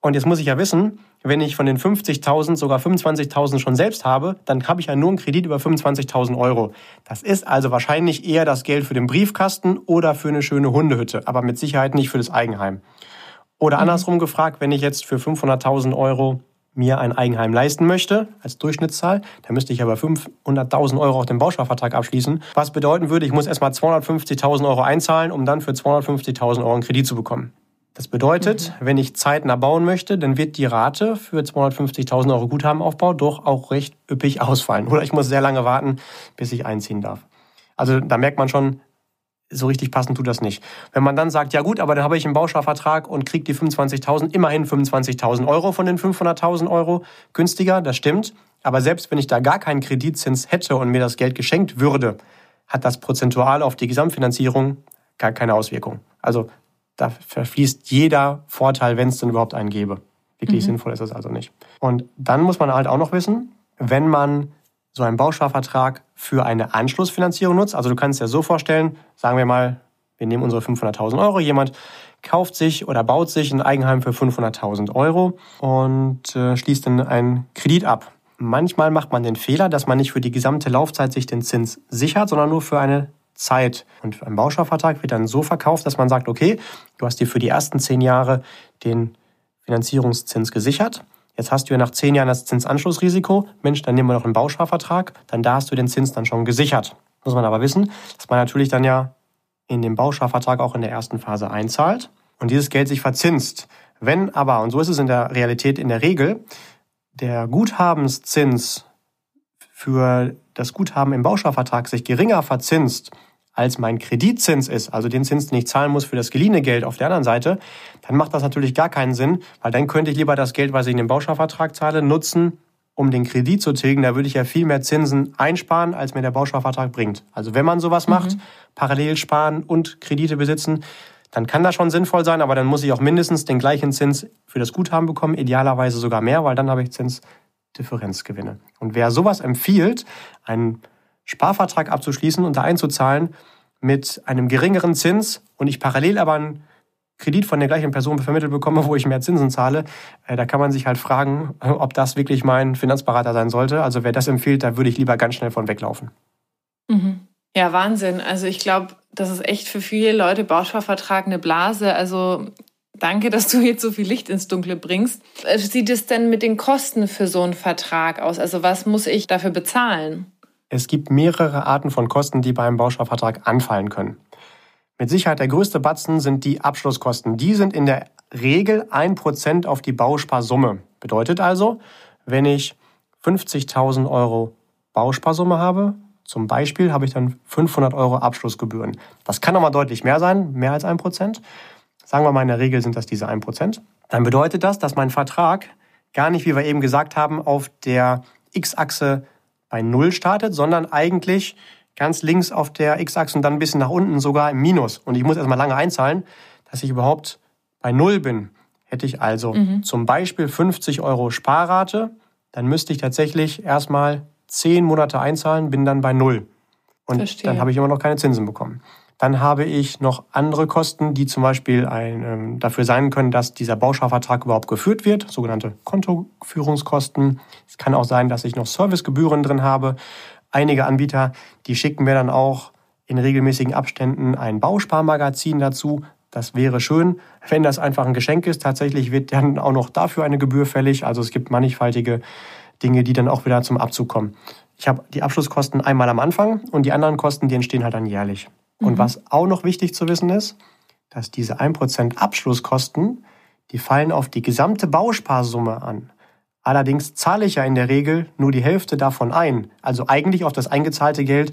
Und jetzt muss ich ja wissen, wenn ich von den 50.000 sogar 25.000 schon selbst habe, dann habe ich ja nur einen Kredit über 25.000 Euro. Das ist also wahrscheinlich eher das Geld für den Briefkasten oder für eine schöne Hundehütte, aber mit Sicherheit nicht für das Eigenheim. Oder mhm. andersrum gefragt, wenn ich jetzt für 500.000 Euro mir ein Eigenheim leisten möchte, als Durchschnittszahl, dann müsste ich aber 500.000 Euro auf den Bausparvertrag abschließen. Was bedeuten würde, ich muss erstmal 250.000 Euro einzahlen, um dann für 250.000 Euro einen Kredit zu bekommen. Das bedeutet, mhm. wenn ich zeitnah bauen möchte, dann wird die Rate für 250.000 Euro Guthabenaufbau doch auch recht üppig ausfallen. Oder ich muss sehr lange warten, bis ich einziehen darf. Also da merkt man schon, so richtig passend tut das nicht. Wenn man dann sagt, ja gut, aber dann habe ich einen Bausparvertrag und kriege die 25.000, immerhin 25.000 Euro von den 500.000 Euro günstiger, das stimmt. Aber selbst wenn ich da gar keinen Kreditzins hätte und mir das Geld geschenkt würde, hat das prozentual auf die Gesamtfinanzierung gar keine Auswirkung. Also da verfließt jeder Vorteil, wenn es denn überhaupt einen gäbe. Wirklich mhm. sinnvoll ist das also nicht. Und dann muss man halt auch noch wissen, wenn man so einen Bausparvertrag für eine Anschlussfinanzierung nutzt. Also du kannst dir so vorstellen, sagen wir mal, wir nehmen unsere 500.000 Euro, jemand kauft sich oder baut sich ein Eigenheim für 500.000 Euro und äh, schließt dann einen Kredit ab. Manchmal macht man den Fehler, dass man nicht für die gesamte Laufzeit sich den Zins sichert, sondern nur für eine Zeit. Und ein Bausparvertrag wird dann so verkauft, dass man sagt, okay, du hast dir für die ersten zehn Jahre den Finanzierungszins gesichert Jetzt hast du ja nach zehn Jahren das Zinsanschlussrisiko. Mensch, dann nehmen wir noch einen Bausparvertrag. Dann da hast du den Zins dann schon gesichert. Muss man aber wissen, dass man natürlich dann ja in den Bausparvertrag auch in der ersten Phase einzahlt und dieses Geld sich verzinst. Wenn aber, und so ist es in der Realität in der Regel, der Guthabenszins für das Guthaben im Bausparvertrag sich geringer verzinst als mein Kreditzins ist, also den Zins, den ich zahlen muss für das geliehene Geld auf der anderen Seite, dann macht das natürlich gar keinen Sinn, weil dann könnte ich lieber das Geld, was ich in den Bausparvertrag zahle, nutzen, um den Kredit zu tilgen. Da würde ich ja viel mehr Zinsen einsparen, als mir der Bausparvertrag bringt. Also wenn man sowas macht, mhm. parallel sparen und Kredite besitzen, dann kann das schon sinnvoll sein, aber dann muss ich auch mindestens den gleichen Zins für das Guthaben bekommen, idealerweise sogar mehr, weil dann habe ich Zinsdifferenzgewinne. Und wer sowas empfiehlt, einen Sparvertrag abzuschließen und da einzuzahlen mit einem geringeren Zins und ich parallel aber einen Kredit von der gleichen Person vermittelt bekomme, wo ich mehr Zinsen zahle, äh, da kann man sich halt fragen, ob das wirklich mein Finanzberater sein sollte. Also wer das empfiehlt, da würde ich lieber ganz schnell von weglaufen. Mhm. Ja, Wahnsinn. Also ich glaube, das ist echt für viele Leute Bausparvertrag eine Blase. Also danke, dass du jetzt so viel Licht ins Dunkle bringst. Äh, sieht es denn mit den Kosten für so einen Vertrag aus? Also was muss ich dafür bezahlen? Es gibt mehrere Arten von Kosten, die beim Bausparvertrag anfallen können. Mit Sicherheit der größte Batzen sind die Abschlusskosten. Die sind in der Regel ein Prozent auf die Bausparsumme. Bedeutet also, wenn ich 50.000 Euro Bausparsumme habe, zum Beispiel habe ich dann 500 Euro Abschlussgebühren. Das kann nochmal deutlich mehr sein, mehr als ein Prozent. Sagen wir mal, in der Regel sind das diese ein Prozent. Dann bedeutet das, dass mein Vertrag gar nicht, wie wir eben gesagt haben, auf der X-Achse bei Null startet, sondern eigentlich ganz links auf der X-Achse und dann ein bisschen nach unten sogar im Minus. Und ich muss erstmal lange einzahlen, dass ich überhaupt bei Null bin. Hätte ich also mhm. zum Beispiel 50 Euro Sparrate, dann müsste ich tatsächlich erstmal 10 Monate einzahlen, bin dann bei Null. Und Verstehe. dann habe ich immer noch keine Zinsen bekommen. Dann habe ich noch andere Kosten, die zum Beispiel ein, ähm, dafür sein können, dass dieser Bausparvertrag überhaupt geführt wird, sogenannte Kontoführungskosten. Es kann auch sein, dass ich noch Servicegebühren drin habe. Einige Anbieter, die schicken mir dann auch in regelmäßigen Abständen ein Bausparmagazin dazu. Das wäre schön, wenn das einfach ein Geschenk ist. Tatsächlich wird dann auch noch dafür eine Gebühr fällig. Also es gibt mannigfaltige Dinge, die dann auch wieder zum Abzug kommen. Ich habe die Abschlusskosten einmal am Anfang und die anderen Kosten, die entstehen halt dann jährlich. Mhm. Und was auch noch wichtig zu wissen ist, dass diese 1% Abschlusskosten, die fallen auf die gesamte Bausparsumme an. Allerdings zahle ich ja in der Regel nur die Hälfte davon ein. Also eigentlich auf das eingezahlte Geld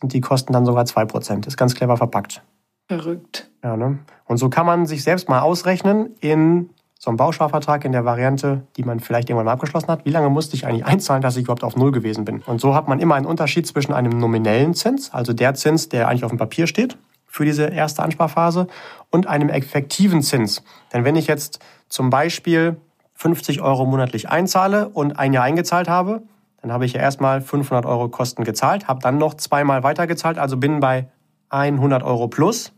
sind die Kosten dann sogar 2%. Ist ganz clever verpackt. Verrückt. Ja, ne? Und so kann man sich selbst mal ausrechnen in so einem Bausparvertrag in der Variante, die man vielleicht irgendwann mal abgeschlossen hat, wie lange musste ich eigentlich einzahlen, dass ich überhaupt auf Null gewesen bin. Und so hat man immer einen Unterschied zwischen einem nominellen Zins, also der Zins, der eigentlich auf dem Papier steht für diese erste Ansparphase, und einem effektiven Zins. Denn wenn ich jetzt zum Beispiel 50 Euro monatlich einzahle und ein Jahr eingezahlt habe, dann habe ich ja erstmal 500 Euro Kosten gezahlt, habe dann noch zweimal weitergezahlt, also bin bei 100 Euro plus,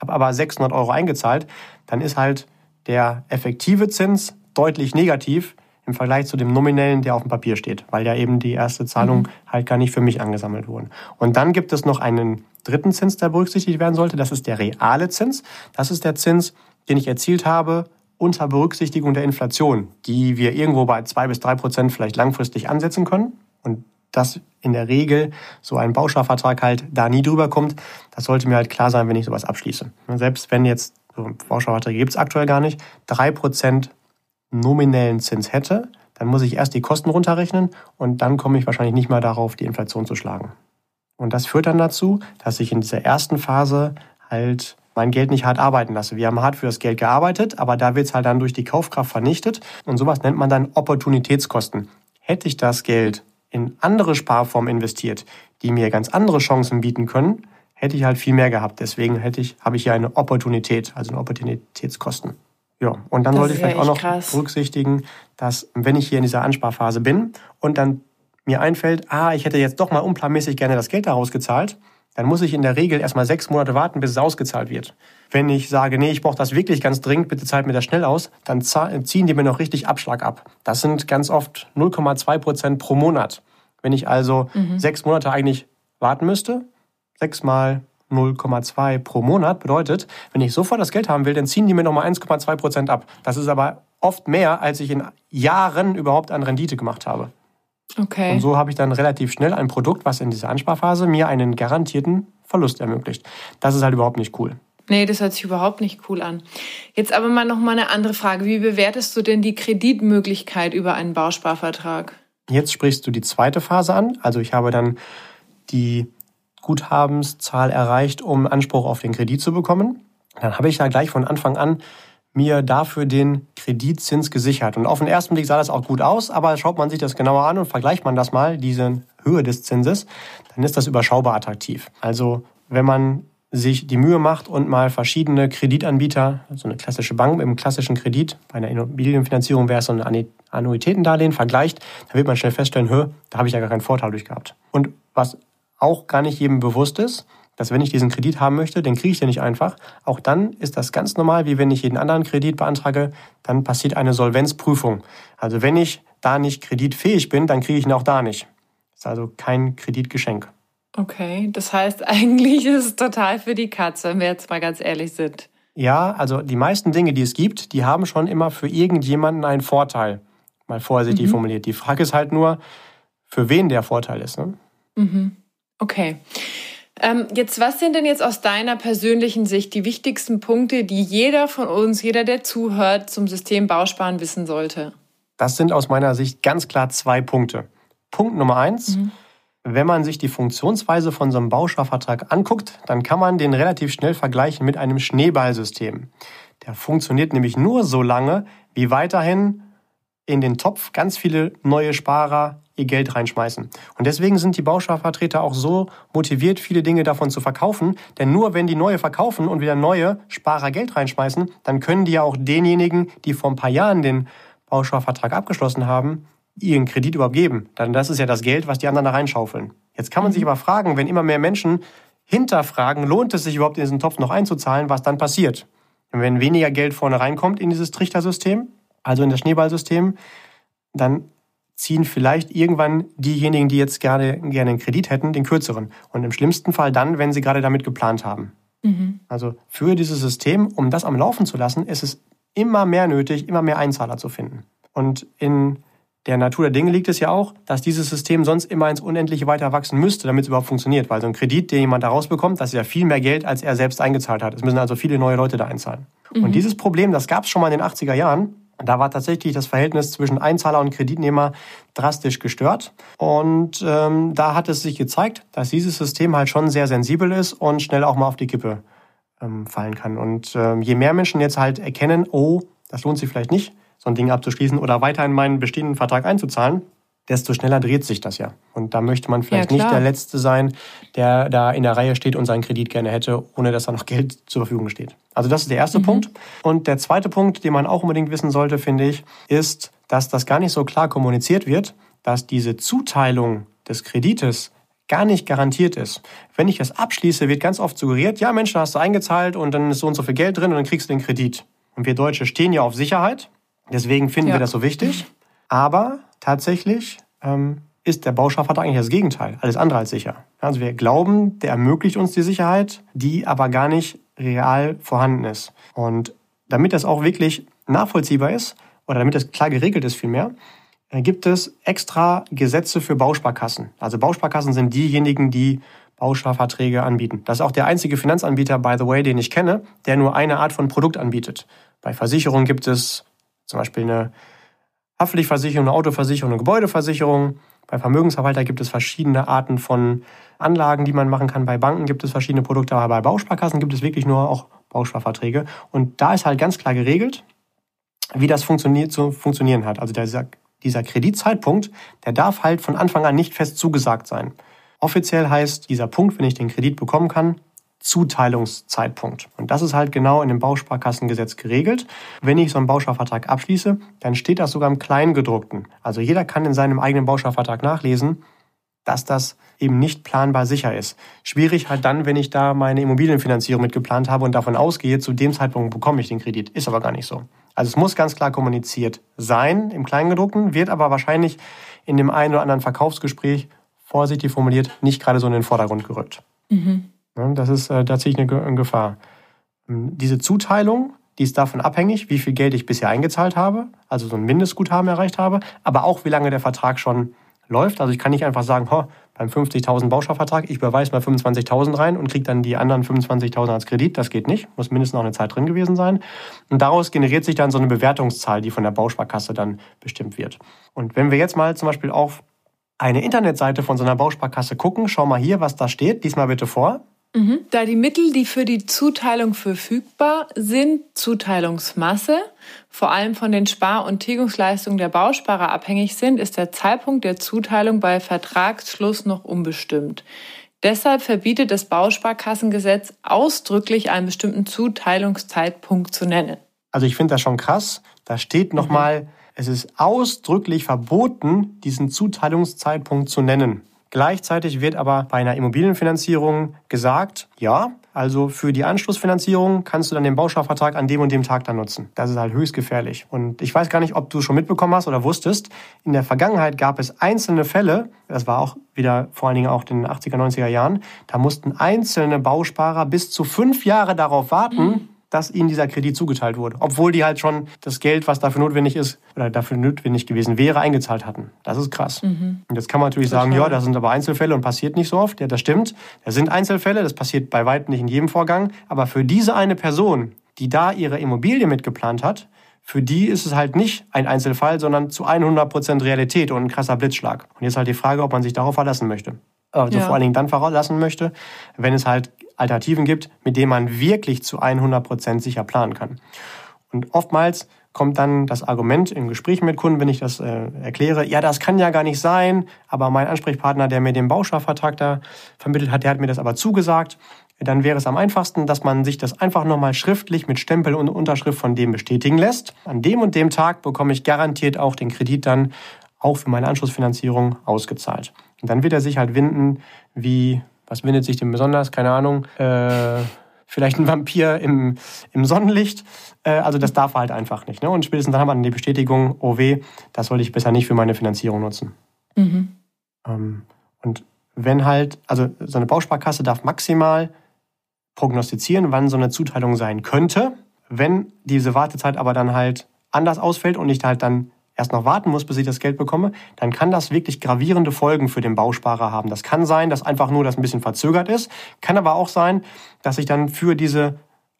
habe aber 600 Euro eingezahlt, dann ist halt der effektive Zins deutlich negativ im Vergleich zu dem nominellen, der auf dem Papier steht, weil ja eben die erste Zahlung mhm. halt gar nicht für mich angesammelt wurde. Und dann gibt es noch einen dritten Zins, der berücksichtigt werden sollte. Das ist der reale Zins. Das ist der Zins, den ich erzielt habe unter Berücksichtigung der Inflation, die wir irgendwo bei zwei bis drei Prozent vielleicht langfristig ansetzen können. Und dass in der Regel so ein Bausparvertrag halt da nie drüber kommt, das sollte mir halt klar sein, wenn ich sowas abschließe. Selbst wenn jetzt so Bausparverträge gibt es aktuell gar nicht, drei Prozent nominellen Zins hätte, dann muss ich erst die Kosten runterrechnen und dann komme ich wahrscheinlich nicht mal darauf, die Inflation zu schlagen. Und das führt dann dazu, dass ich in dieser ersten Phase halt mein Geld nicht hart arbeiten lasse. Wir haben hart für das Geld gearbeitet, aber da wird es halt dann durch die Kaufkraft vernichtet. Und sowas nennt man dann Opportunitätskosten. Hätte ich das Geld in andere Sparformen investiert, die mir ganz andere Chancen bieten können, hätte ich halt viel mehr gehabt. Deswegen hätte ich, habe ich ja eine Opportunität, also eine Opportunitätskosten. Ja, und dann das sollte ich vielleicht auch noch krass. berücksichtigen, dass wenn ich hier in dieser Ansparphase bin und dann mir einfällt, ah, ich hätte jetzt doch mal unplanmäßig gerne das Geld daraus gezahlt, dann muss ich in der Regel erstmal sechs Monate warten, bis es ausgezahlt wird. Wenn ich sage, nee, ich brauche das wirklich ganz dringend, bitte zahlt mir das schnell aus, dann ziehen die mir noch richtig Abschlag ab. Das sind ganz oft 0,2 Prozent pro Monat. Wenn ich also mhm. sechs Monate eigentlich warten müsste, sechs mal 0,2 pro Monat bedeutet, wenn ich sofort das Geld haben will, dann ziehen die mir nochmal 1,2 Prozent ab. Das ist aber oft mehr, als ich in Jahren überhaupt an Rendite gemacht habe. Okay. Und so habe ich dann relativ schnell ein Produkt, was in dieser Ansparphase mir einen garantierten Verlust ermöglicht. Das ist halt überhaupt nicht cool. Nee, das hört sich überhaupt nicht cool an. Jetzt aber mal noch mal eine andere Frage. Wie bewertest du denn die Kreditmöglichkeit über einen Bausparvertrag? Jetzt sprichst du die zweite Phase an. Also ich habe dann die Guthabenszahl erreicht, um Anspruch auf den Kredit zu bekommen. Dann habe ich ja gleich von Anfang an mir dafür den Kreditzins gesichert. Und auf den ersten Blick sah das auch gut aus, aber schaut man sich das genauer an und vergleicht man das mal, diese Höhe des Zinses, dann ist das überschaubar attraktiv. Also wenn man sich die Mühe macht und mal verschiedene Kreditanbieter, also eine klassische Bank einem klassischen Kredit, bei einer Immobilienfinanzierung wäre es so ein Annuitätendarlehen, vergleicht, dann wird man schnell feststellen, da habe ich ja gar keinen Vorteil durch gehabt. Und was auch gar nicht jedem bewusst ist, dass wenn ich diesen Kredit haben möchte, den kriege ich den nicht einfach. Auch dann ist das ganz normal, wie wenn ich jeden anderen Kredit beantrage, dann passiert eine Solvenzprüfung. Also wenn ich da nicht kreditfähig bin, dann kriege ich ihn auch da nicht. Das ist also kein Kreditgeschenk. Okay, das heißt eigentlich ist es total für die Katze, wenn wir jetzt mal ganz ehrlich sind. Ja, also die meisten Dinge, die es gibt, die haben schon immer für irgendjemanden einen Vorteil. Mal vorsichtig mhm. formuliert. Die Frage ist halt nur, für wen der Vorteil ist. Ne? Mhm. Okay. Ähm, jetzt, was sind denn jetzt aus deiner persönlichen Sicht die wichtigsten Punkte, die jeder von uns, jeder, der zuhört, zum System Bausparen wissen sollte? Das sind aus meiner Sicht ganz klar zwei Punkte. Punkt Nummer eins. Mhm. Wenn man sich die Funktionsweise von so einem Bausparvertrag anguckt, dann kann man den relativ schnell vergleichen mit einem Schneeballsystem. Der funktioniert nämlich nur so lange, wie weiterhin in den Topf ganz viele neue Sparer ihr Geld reinschmeißen. Und deswegen sind die Bausparvertreter auch so motiviert, viele Dinge davon zu verkaufen. Denn nur wenn die neue verkaufen und wieder neue Sparer Geld reinschmeißen, dann können die ja auch denjenigen, die vor ein paar Jahren den Bausparvertrag abgeschlossen haben, ihren Kredit überhaupt geben. Dann das ist ja das Geld, was die anderen da reinschaufeln. Jetzt kann man sich aber fragen, wenn immer mehr Menschen hinterfragen, lohnt es sich überhaupt in diesen Topf noch einzuzahlen, was dann passiert. Wenn weniger Geld vorne reinkommt in dieses Trichtersystem, also in das Schneeballsystem, dann ziehen vielleicht irgendwann diejenigen, die jetzt gerne, gerne einen Kredit hätten, den kürzeren. Und im schlimmsten Fall dann, wenn sie gerade damit geplant haben. Mhm. Also für dieses System, um das am Laufen zu lassen, ist es immer mehr nötig, immer mehr Einzahler zu finden. Und in der Natur der Dinge liegt es ja auch, dass dieses System sonst immer ins Unendliche weiter wachsen müsste, damit es überhaupt funktioniert. Weil so ein Kredit, den jemand da rausbekommt, das ist ja viel mehr Geld, als er selbst eingezahlt hat. Es müssen also viele neue Leute da einzahlen. Mhm. Und dieses Problem, das gab es schon mal in den 80er Jahren. Da war tatsächlich das Verhältnis zwischen Einzahler und Kreditnehmer drastisch gestört. Und ähm, da hat es sich gezeigt, dass dieses System halt schon sehr sensibel ist und schnell auch mal auf die Kippe ähm, fallen kann. Und ähm, je mehr Menschen jetzt halt erkennen, oh, das lohnt sich vielleicht nicht, so ein Ding abzuschließen oder weiter in meinen bestehenden Vertrag einzuzahlen, desto schneller dreht sich das ja. Und da möchte man vielleicht ja, nicht der Letzte sein, der da in der Reihe steht und seinen Kredit gerne hätte, ohne dass da noch Geld zur Verfügung steht. Also das ist der erste mhm. Punkt. Und der zweite Punkt, den man auch unbedingt wissen sollte, finde ich, ist, dass das gar nicht so klar kommuniziert wird, dass diese Zuteilung des Kredites gar nicht garantiert ist. Wenn ich das abschließe, wird ganz oft suggeriert, ja Mensch, da hast du eingezahlt und dann ist so und so viel Geld drin und dann kriegst du den Kredit. Und wir Deutsche stehen ja auf Sicherheit. Deswegen finden ja. wir das so wichtig. Aber tatsächlich ähm, ist der Bausparvertrag eigentlich das Gegenteil, alles andere als sicher. Also wir glauben, der ermöglicht uns die Sicherheit, die aber gar nicht real vorhanden ist. Und damit das auch wirklich nachvollziehbar ist, oder damit das klar geregelt ist vielmehr, äh, gibt es extra Gesetze für Bausparkassen. Also Bausparkassen sind diejenigen, die Bausparverträge anbieten. Das ist auch der einzige Finanzanbieter, by the way, den ich kenne, der nur eine Art von Produkt anbietet. Bei Versicherungen gibt es zum Beispiel eine Haftpflichtversicherung, eine Autoversicherung, eine Gebäudeversicherung. Bei Vermögensverwalter gibt es verschiedene Arten von Anlagen, die man machen kann. Bei Banken gibt es verschiedene Produkte, aber bei Bausparkassen gibt es wirklich nur auch Bausparverträge. Und da ist halt ganz klar geregelt, wie das funktioniert, zu funktionieren hat. Also dieser, dieser Kreditzeitpunkt, der darf halt von Anfang an nicht fest zugesagt sein. Offiziell heißt dieser Punkt, wenn ich den Kredit bekommen kann, Zuteilungszeitpunkt. Und das ist halt genau in dem Bausparkassengesetz geregelt. Wenn ich so einen Bausparvertrag abschließe, dann steht das sogar im Kleingedruckten. Also jeder kann in seinem eigenen Bausparvertrag nachlesen, dass das eben nicht planbar sicher ist. Schwierig halt dann, wenn ich da meine Immobilienfinanzierung mit geplant habe und davon ausgehe, zu dem Zeitpunkt bekomme ich den Kredit. Ist aber gar nicht so. Also es muss ganz klar kommuniziert sein im Kleingedruckten, wird aber wahrscheinlich in dem einen oder anderen Verkaufsgespräch, vorsichtig formuliert, nicht gerade so in den Vordergrund gerückt. Mhm. Das ist äh, tatsächlich eine Gefahr. Ähm, diese Zuteilung, die ist davon abhängig, wie viel Geld ich bisher eingezahlt habe, also so ein Mindestguthaben erreicht habe, aber auch wie lange der Vertrag schon läuft. Also ich kann nicht einfach sagen, ho, beim 50.000 Bausparvertrag, ich überweise mal 25.000 rein und kriege dann die anderen 25.000 als Kredit. Das geht nicht, muss mindestens noch eine Zeit drin gewesen sein. Und daraus generiert sich dann so eine Bewertungszahl, die von der Bausparkasse dann bestimmt wird. Und wenn wir jetzt mal zum Beispiel auf eine Internetseite von so einer Bausparkasse gucken, schau mal hier, was da steht, diesmal bitte vor. Mhm. Da die Mittel, die für die Zuteilung verfügbar sind, Zuteilungsmasse, vor allem von den Spar- und Tilgungsleistungen der Bausparer abhängig sind, ist der Zeitpunkt der Zuteilung bei Vertragsschluss noch unbestimmt. Deshalb verbietet das Bausparkassengesetz ausdrücklich einen bestimmten Zuteilungszeitpunkt zu nennen. Also ich finde das schon krass. Da steht nochmal, mhm. es ist ausdrücklich verboten, diesen Zuteilungszeitpunkt zu nennen. Gleichzeitig wird aber bei einer Immobilienfinanzierung gesagt, ja, also für die Anschlussfinanzierung kannst du dann den Bausparvertrag an dem und dem Tag dann nutzen. Das ist halt höchst gefährlich. Und ich weiß gar nicht, ob du schon mitbekommen hast oder wusstest, in der Vergangenheit gab es einzelne Fälle, das war auch wieder vor allen Dingen auch in den 80er, 90er Jahren, da mussten einzelne Bausparer bis zu fünf Jahre darauf warten, dass ihnen dieser Kredit zugeteilt wurde. Obwohl die halt schon das Geld, was dafür notwendig ist oder dafür notwendig gewesen wäre, eingezahlt hatten. Das ist krass. Mhm. Und jetzt kann man natürlich Total. sagen, ja, das sind aber Einzelfälle und passiert nicht so oft. Ja, das stimmt. Das sind Einzelfälle, das passiert bei weitem nicht in jedem Vorgang. Aber für diese eine Person, die da ihre Immobilie mitgeplant hat, für die ist es halt nicht ein Einzelfall, sondern zu 100% Realität und ein krasser Blitzschlag. Und jetzt halt die Frage, ob man sich darauf verlassen möchte. Also ja. vor allen Dingen dann verlassen möchte, wenn es halt Alternativen gibt, mit denen man wirklich zu 100% sicher planen kann. Und oftmals kommt dann das Argument im Gespräch mit Kunden, wenn ich das äh, erkläre, ja, das kann ja gar nicht sein, aber mein Ansprechpartner, der mir den Bausparvertrag da vermittelt hat, der hat mir das aber zugesagt. Dann wäre es am einfachsten, dass man sich das einfach nochmal schriftlich mit Stempel und Unterschrift von dem bestätigen lässt. An dem und dem Tag bekomme ich garantiert auch den Kredit dann auch für meine Anschlussfinanzierung ausgezahlt. Und dann wird er sich halt winden, wie, was windet sich denn besonders? Keine Ahnung. Äh, vielleicht ein Vampir im, im Sonnenlicht. Äh, also das darf er halt einfach nicht. Ne? Und spätestens dann haben wir dann die Bestätigung, oh weh, das soll ich besser nicht für meine Finanzierung nutzen. Mhm. Ähm, und wenn halt, also so eine Bausparkasse darf maximal prognostizieren, wann so eine Zuteilung sein könnte. Wenn diese Wartezeit aber dann halt anders ausfällt und ich halt dann erst noch warten muss, bis ich das Geld bekomme, dann kann das wirklich gravierende Folgen für den Bausparer haben. Das kann sein, dass einfach nur das ein bisschen verzögert ist, kann aber auch sein, dass ich dann für diese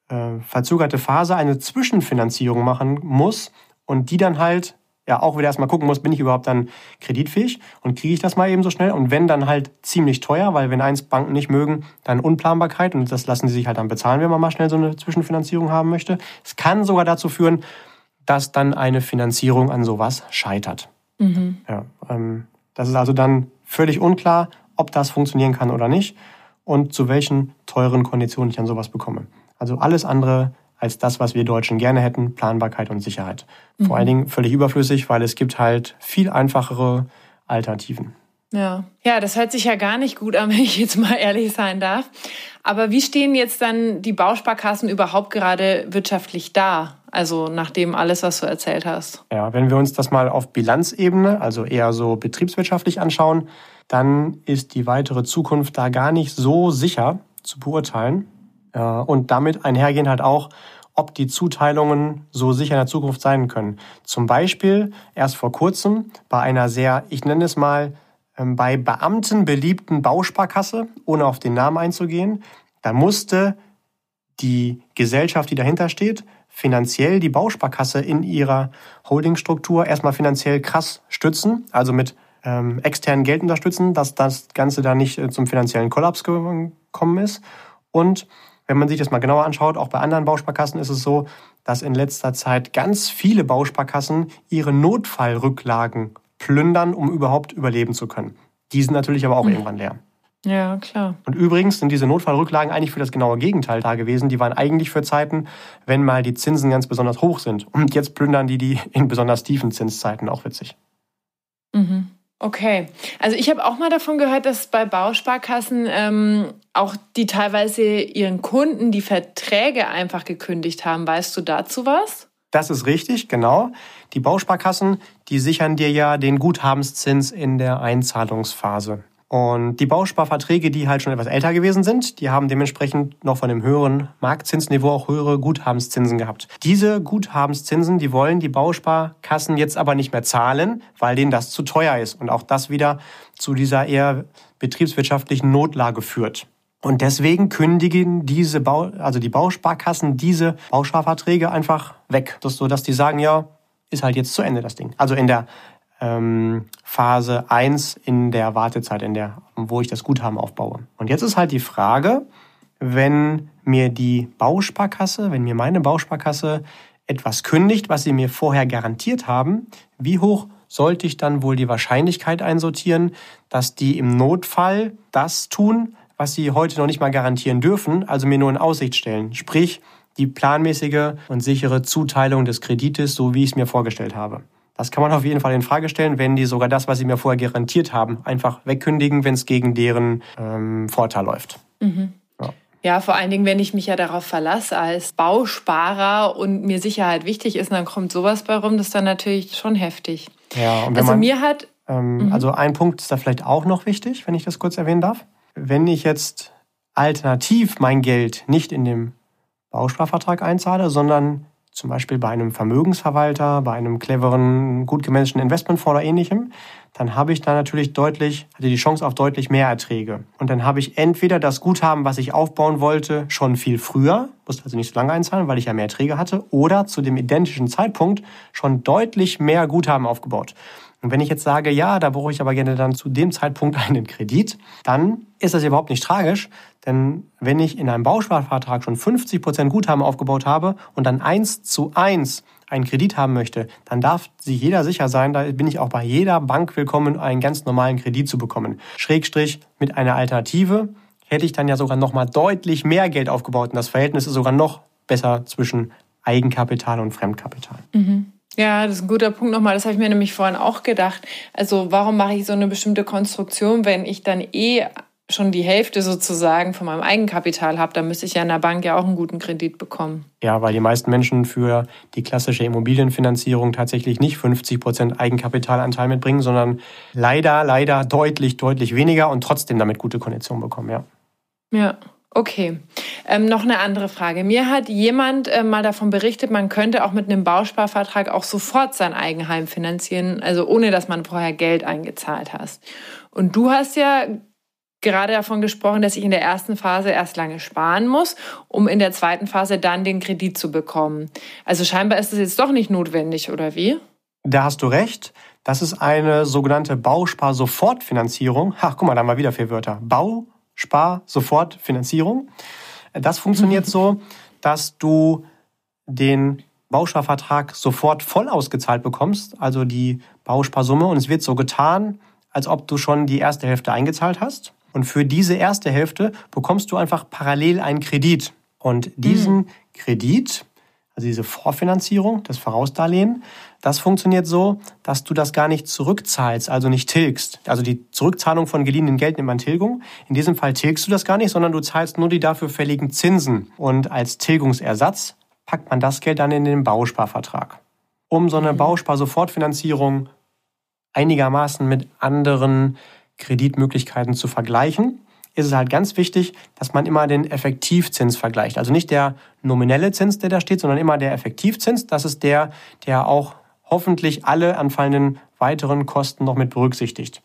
äh, verzögerte Phase eine Zwischenfinanzierung machen muss und die dann halt ja auch wieder erstmal gucken muss, bin ich überhaupt dann kreditfähig und kriege ich das mal eben so schnell und wenn dann halt ziemlich teuer, weil wenn eins Banken nicht mögen, dann Unplanbarkeit und das lassen sie sich halt dann bezahlen, wenn man mal schnell so eine Zwischenfinanzierung haben möchte. Es kann sogar dazu führen, dass dann eine Finanzierung an sowas scheitert. Mhm. Ja, ähm, das ist also dann völlig unklar, ob das funktionieren kann oder nicht und zu welchen teuren Konditionen ich an sowas bekomme. Also alles andere als das, was wir Deutschen gerne hätten, Planbarkeit und Sicherheit. Mhm. Vor allen Dingen völlig überflüssig, weil es gibt halt viel einfachere Alternativen. Ja. ja, das hört sich ja gar nicht gut an, wenn ich jetzt mal ehrlich sein darf. Aber wie stehen jetzt dann die Bausparkassen überhaupt gerade wirtschaftlich da? Also nach dem alles, was du erzählt hast. Ja, wenn wir uns das mal auf Bilanzebene, also eher so betriebswirtschaftlich anschauen, dann ist die weitere Zukunft da gar nicht so sicher zu beurteilen. Und damit einhergehen halt auch, ob die Zuteilungen so sicher in der Zukunft sein können. Zum Beispiel erst vor kurzem bei einer sehr, ich nenne es mal, ähm, bei Beamten beliebten Bausparkasse, ohne auf den Namen einzugehen, da musste die Gesellschaft, die dahinter steht, finanziell die Bausparkasse in ihrer Holdingstruktur erstmal finanziell krass stützen, also mit ähm, externen Geld unterstützen, dass das Ganze da nicht äh, zum finanziellen Kollaps gekommen ist. Und wenn man sich das mal genauer anschaut, auch bei anderen Bausparkassen ist es so, dass in letzter Zeit ganz viele Bausparkassen ihre Notfallrücklagen plündern, um überhaupt überleben zu können. Die sind natürlich aber auch mhm. irgendwann leer. Ja, klar. Und übrigens sind diese Notfallrücklagen eigentlich für das genaue Gegenteil da gewesen. Die waren eigentlich für Zeiten, wenn mal die Zinsen ganz besonders hoch sind. Und jetzt plündern die die in besonders tiefen Zinszeiten. Auch witzig. Mhm. Okay, also ich habe auch mal davon gehört, dass bei Bausparkassen ähm, auch die teilweise ihren Kunden die Verträge einfach gekündigt haben. Weißt du dazu was? Das ist richtig, genau. Die Bausparkassen, die sichern dir ja den Guthabenszins in der Einzahlungsphase. Und die Bausparverträge, die halt schon etwas älter gewesen sind, die haben dementsprechend noch von dem höheren Marktzinsniveau auch höhere Guthabenszinsen gehabt. Diese Guthabenszinsen, die wollen die Bausparkassen jetzt aber nicht mehr zahlen, weil denen das zu teuer ist und auch das wieder zu dieser eher betriebswirtschaftlichen Notlage führt. Und deswegen kündigen diese Bau, also die Bausparkassen diese Bausparverträge einfach weg, so dass die sagen, ja, ist halt jetzt zu Ende das Ding. Also in der ähm, Phase 1 in der Wartezeit, in der, wo ich das Guthaben aufbaue. Und jetzt ist halt die Frage, wenn mir die Bausparkasse, wenn mir meine Bausparkasse etwas kündigt, was sie mir vorher garantiert haben, wie hoch sollte ich dann wohl die Wahrscheinlichkeit einsortieren, dass die im Notfall das tun, was sie heute noch nicht mal garantieren dürfen, also mir nur in Aussicht stellen. Sprich, die planmäßige und sichere Zuteilung des Kredites, so wie ich es mir vorgestellt habe. Das kann man auf jeden Fall in Frage stellen, wenn die sogar das, was sie mir vorher garantiert haben, einfach wegkündigen, wenn es gegen deren ähm, Vorteil läuft. Mhm. Ja. ja, vor allen Dingen, wenn ich mich ja darauf verlasse als Bausparer und mir Sicherheit wichtig ist, dann kommt sowas bei rum, das ist dann natürlich schon heftig. Ja, also man, mir hat. Ähm, mhm. Also ein Punkt ist da vielleicht auch noch wichtig, wenn ich das kurz erwähnen darf. Wenn ich jetzt alternativ mein Geld nicht in dem Bausparvertrag einzahle, sondern zum Beispiel bei einem Vermögensverwalter, bei einem cleveren, gut gemanagten Investmentfonds oder ähnlichem, dann habe ich da natürlich deutlich, hatte die Chance auf deutlich mehr Erträge. Und dann habe ich entweder das Guthaben, was ich aufbauen wollte, schon viel früher, musste also nicht so lange einzahlen, weil ich ja mehr Erträge hatte, oder zu dem identischen Zeitpunkt schon deutlich mehr Guthaben aufgebaut. Und wenn ich jetzt sage, ja, da brauche ich aber gerne dann zu dem Zeitpunkt einen Kredit, dann ist das überhaupt nicht tragisch, denn wenn ich in einem Bausparvertrag schon 50 Prozent Guthaben aufgebaut habe und dann eins zu eins einen Kredit haben möchte, dann darf sich jeder sicher sein, da bin ich auch bei jeder Bank willkommen, einen ganz normalen Kredit zu bekommen. Schrägstrich mit einer Alternative hätte ich dann ja sogar noch mal deutlich mehr Geld aufgebaut und das Verhältnis ist sogar noch besser zwischen Eigenkapital und Fremdkapital. Mhm. Ja, das ist ein guter Punkt nochmal. Das habe ich mir nämlich vorhin auch gedacht. Also warum mache ich so eine bestimmte Konstruktion, wenn ich dann eh schon die Hälfte sozusagen von meinem Eigenkapital habe, dann müsste ich ja in der Bank ja auch einen guten Kredit bekommen. Ja, weil die meisten Menschen für die klassische Immobilienfinanzierung tatsächlich nicht 50 Prozent Eigenkapitalanteil mitbringen, sondern leider, leider deutlich, deutlich weniger und trotzdem damit gute Konditionen bekommen, ja. Ja. Okay, ähm, noch eine andere Frage. Mir hat jemand äh, mal davon berichtet, man könnte auch mit einem Bausparvertrag auch sofort sein Eigenheim finanzieren, also ohne dass man vorher Geld eingezahlt hat. Und du hast ja gerade davon gesprochen, dass ich in der ersten Phase erst lange sparen muss, um in der zweiten Phase dann den Kredit zu bekommen. Also scheinbar ist das jetzt doch nicht notwendig, oder wie? Da hast du recht. Das ist eine sogenannte Bauspar-Sofortfinanzierung. Ach, guck mal, da haben wir wieder vier Wörter. Bauspar-Sofortfinanzierung. Das funktioniert so, dass du den Bausparvertrag sofort voll ausgezahlt bekommst, also die Bausparsumme. Und es wird so getan, als ob du schon die erste Hälfte eingezahlt hast. Und für diese erste Hälfte bekommst du einfach parallel einen Kredit. Und diesen mhm. Kredit, also diese Vorfinanzierung, das Vorausdarlehen, das funktioniert so, dass du das gar nicht zurückzahlst, also nicht tilgst. Also die Zurückzahlung von geliehenen Geld nennt man Tilgung. In diesem Fall tilgst du das gar nicht, sondern du zahlst nur die dafür fälligen Zinsen. Und als Tilgungsersatz packt man das Geld dann in den Bausparvertrag. Um so eine mhm. Bausparsofortfinanzierung einigermaßen mit anderen Kreditmöglichkeiten zu vergleichen, ist es halt ganz wichtig, dass man immer den Effektivzins vergleicht. Also nicht der nominelle Zins, der da steht, sondern immer der Effektivzins. Das ist der, der auch hoffentlich alle anfallenden weiteren Kosten noch mit berücksichtigt.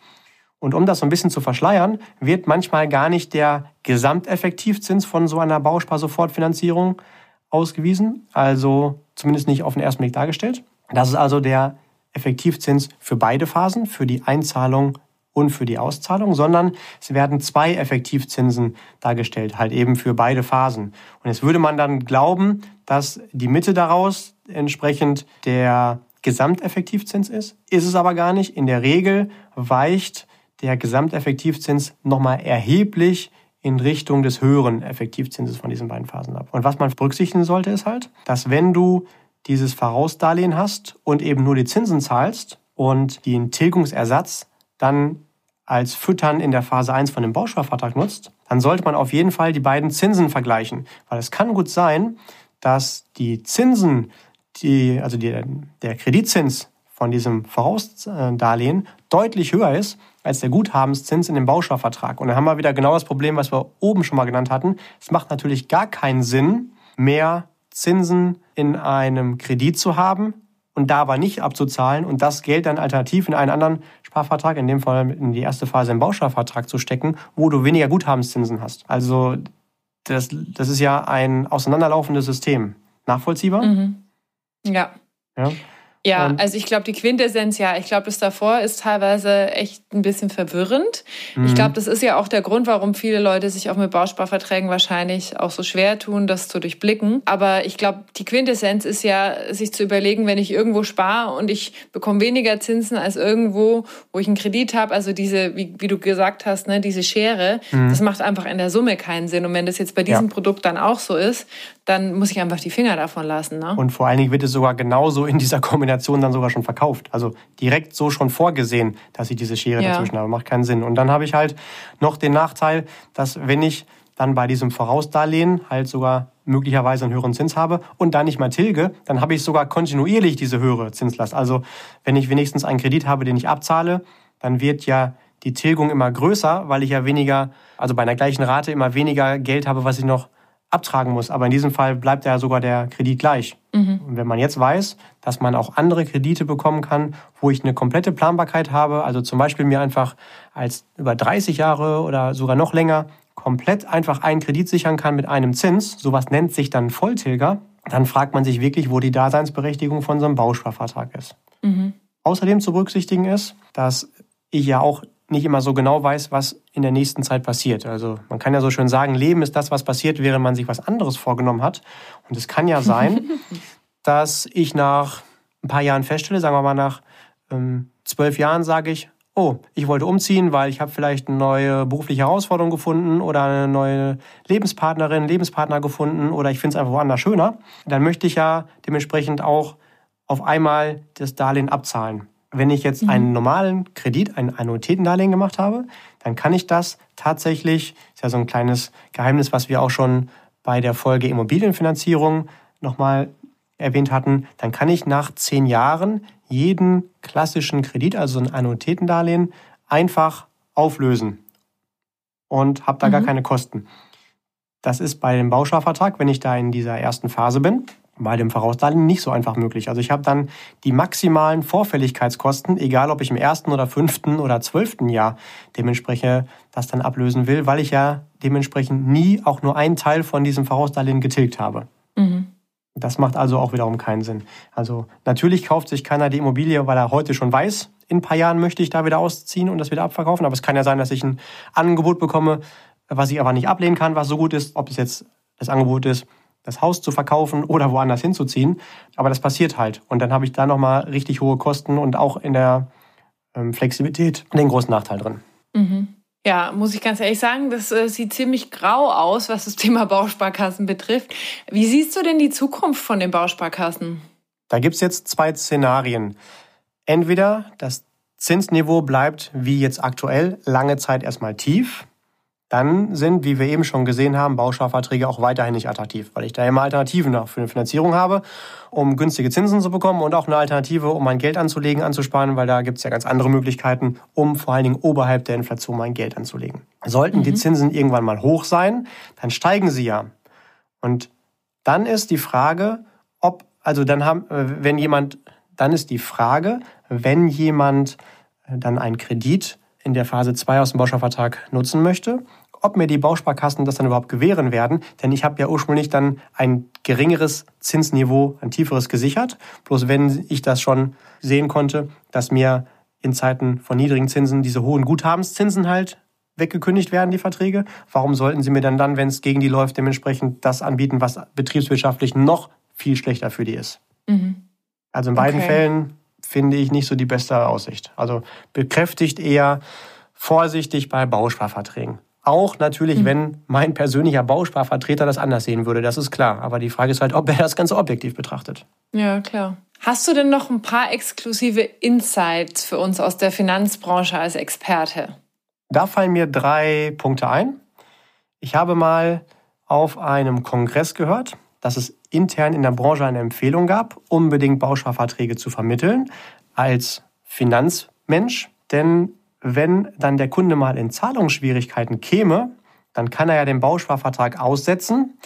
Und um das so ein bisschen zu verschleiern, wird manchmal gar nicht der Gesamteffektivzins von so einer Bausparsofortfinanzierung ausgewiesen, also zumindest nicht auf den ersten Blick dargestellt. Das ist also der Effektivzins für beide Phasen, für die Einzahlung und für die Auszahlung, sondern es werden zwei Effektivzinsen dargestellt, halt eben für beide Phasen. Und jetzt würde man dann glauben, dass die Mitte daraus entsprechend der Gesamteffektivzins ist. Ist es aber gar nicht. In der Regel weicht der Gesamteffektivzins nochmal erheblich in Richtung des höheren Effektivzinses von diesen beiden Phasen ab. Und was man berücksichtigen sollte, ist halt, dass wenn du dieses Vorausdarlehen hast und eben nur die Zinsen zahlst und den Tilgungsersatz dann als Füttern in der Phase 1 von dem Bausparvertrag nutzt, dann sollte man auf jeden Fall die beiden Zinsen vergleichen. Weil es kann gut sein, dass die Zinsen, die, also die, der Kreditzins von diesem Vorausdarlehen deutlich höher ist als der Guthabenszins in dem Bausparvertrag. Und dann haben wir wieder genau das Problem, was wir oben schon mal genannt hatten. Es macht natürlich gar keinen Sinn, mehr Zinsen in einem Kredit zu haben und da aber nicht abzuzahlen und das Geld dann alternativ in einen anderen Sparvertrag, in dem Fall in die erste Phase im Bausparvertrag zu stecken, wo du weniger Guthabenszinsen hast. Also das, das ist ja ein auseinanderlaufendes System. Nachvollziehbar? Mhm. Ja. ja. Ja, also ich glaube, die Quintessenz, ja, ich glaube, das davor ist teilweise echt ein bisschen verwirrend. Mhm. Ich glaube, das ist ja auch der Grund, warum viele Leute sich auch mit Bausparverträgen wahrscheinlich auch so schwer tun, das zu durchblicken. Aber ich glaube, die Quintessenz ist ja, sich zu überlegen, wenn ich irgendwo spare und ich bekomme weniger Zinsen als irgendwo, wo ich einen Kredit habe, also diese, wie, wie, du gesagt hast, ne, diese Schere, mhm. das macht einfach in der Summe keinen Sinn. Und wenn das jetzt bei diesem ja. Produkt dann auch so ist, dann muss ich einfach die Finger davon lassen. Ne? Und vor allen Dingen wird es sogar genauso in dieser Kombination dann sogar schon verkauft. Also direkt so schon vorgesehen, dass ich diese Schere ja. dazwischen habe. Macht keinen Sinn. Und dann habe ich halt noch den Nachteil, dass wenn ich dann bei diesem Vorausdarlehen halt sogar möglicherweise einen höheren Zins habe und dann nicht mal tilge, dann habe ich sogar kontinuierlich diese höhere Zinslast. Also wenn ich wenigstens einen Kredit habe, den ich abzahle, dann wird ja die Tilgung immer größer, weil ich ja weniger, also bei einer gleichen Rate immer weniger Geld habe, was ich noch abtragen muss. Aber in diesem Fall bleibt ja sogar der Kredit gleich. Mhm. Und wenn man jetzt weiß, dass man auch andere Kredite bekommen kann, wo ich eine komplette Planbarkeit habe, also zum Beispiel mir einfach als über 30 Jahre oder sogar noch länger komplett einfach einen Kredit sichern kann mit einem Zins, sowas nennt sich dann Volltilger, dann fragt man sich wirklich, wo die Daseinsberechtigung von so einem Bausparvertrag ist. Mhm. Außerdem zu berücksichtigen ist, dass ich ja auch nicht immer so genau weiß, was in der nächsten Zeit passiert. Also man kann ja so schön sagen, Leben ist das, was passiert, während man sich was anderes vorgenommen hat. Und es kann ja sein, dass ich nach ein paar Jahren feststelle, sagen wir mal nach ähm, zwölf Jahren, sage ich, oh, ich wollte umziehen, weil ich habe vielleicht eine neue berufliche Herausforderung gefunden oder eine neue Lebenspartnerin, Lebenspartner gefunden oder ich finde es einfach woanders schöner. Dann möchte ich ja dementsprechend auch auf einmal das Darlehen abzahlen. Wenn ich jetzt mhm. einen normalen Kredit, ein Annuitätendarlehen gemacht habe, dann kann ich das tatsächlich, ist ja so ein kleines Geheimnis, was wir auch schon bei der Folge Immobilienfinanzierung nochmal erwähnt hatten, dann kann ich nach zehn Jahren jeden klassischen Kredit, also ein Annuitätendarlehen, einfach auflösen und habe da mhm. gar keine Kosten. Das ist bei dem Bausparvertrag, wenn ich da in dieser ersten Phase bin, bei dem Vorausdarlehen nicht so einfach möglich. Also ich habe dann die maximalen Vorfälligkeitskosten, egal ob ich im ersten oder fünften oder zwölften Jahr dementsprechend das dann ablösen will, weil ich ja dementsprechend nie auch nur einen Teil von diesem Vorausdarlehen getilgt habe. Mhm. Das macht also auch wiederum keinen Sinn. Also natürlich kauft sich keiner die Immobilie, weil er heute schon weiß, in ein paar Jahren möchte ich da wieder ausziehen und das wieder abverkaufen. Aber es kann ja sein, dass ich ein Angebot bekomme, was ich aber nicht ablehnen kann, was so gut ist, ob es jetzt das Angebot ist, das Haus zu verkaufen oder woanders hinzuziehen. Aber das passiert halt. Und dann habe ich da nochmal richtig hohe Kosten und auch in der ähm, Flexibilität den großen Nachteil drin. Mhm. Ja, muss ich ganz ehrlich sagen, das äh, sieht ziemlich grau aus, was das Thema Bausparkassen betrifft. Wie siehst du denn die Zukunft von den Bausparkassen? Da gibt es jetzt zwei Szenarien. Entweder das Zinsniveau bleibt wie jetzt aktuell lange Zeit erstmal tief dann sind, wie wir eben schon gesehen haben, Bausparverträge auch weiterhin nicht attraktiv, weil ich da immer Alternativen für eine Finanzierung habe, um günstige Zinsen zu bekommen und auch eine Alternative, um mein Geld anzulegen, anzusparen, weil da gibt es ja ganz andere Möglichkeiten, um vor allen Dingen oberhalb der Inflation mein Geld anzulegen. Sollten mhm. die Zinsen irgendwann mal hoch sein, dann steigen sie ja. Und dann ist die Frage, ob, also dann haben, äh, wenn jemand, dann ist die Frage, wenn jemand äh, dann einen Kredit in der Phase 2 aus dem Bausparvertrag nutzen möchte, ob mir die Bausparkassen das dann überhaupt gewähren werden. Denn ich habe ja ursprünglich dann ein geringeres Zinsniveau, ein tieferes gesichert. Bloß wenn ich das schon sehen konnte, dass mir in Zeiten von niedrigen Zinsen diese hohen Guthabenszinsen halt weggekündigt werden, die Verträge. Warum sollten sie mir dann dann, wenn es gegen die läuft, dementsprechend das anbieten, was betriebswirtschaftlich noch viel schlechter für die ist? Mhm. Also in beiden okay. Fällen finde ich nicht so die beste Aussicht. Also bekräftigt eher vorsichtig bei Bausparverträgen. Auch natürlich, mhm. wenn mein persönlicher Bausparvertreter das anders sehen würde, das ist klar. Aber die Frage ist halt, ob er das Ganze objektiv betrachtet. Ja, klar. Hast du denn noch ein paar exklusive Insights für uns aus der Finanzbranche als Experte? Da fallen mir drei Punkte ein. Ich habe mal auf einem Kongress gehört, dass es intern in der Branche eine Empfehlung gab, unbedingt Bausparverträge zu vermitteln als Finanzmensch. Denn wenn dann der Kunde mal in Zahlungsschwierigkeiten käme, dann kann er ja den Bausparvertrag aussetzen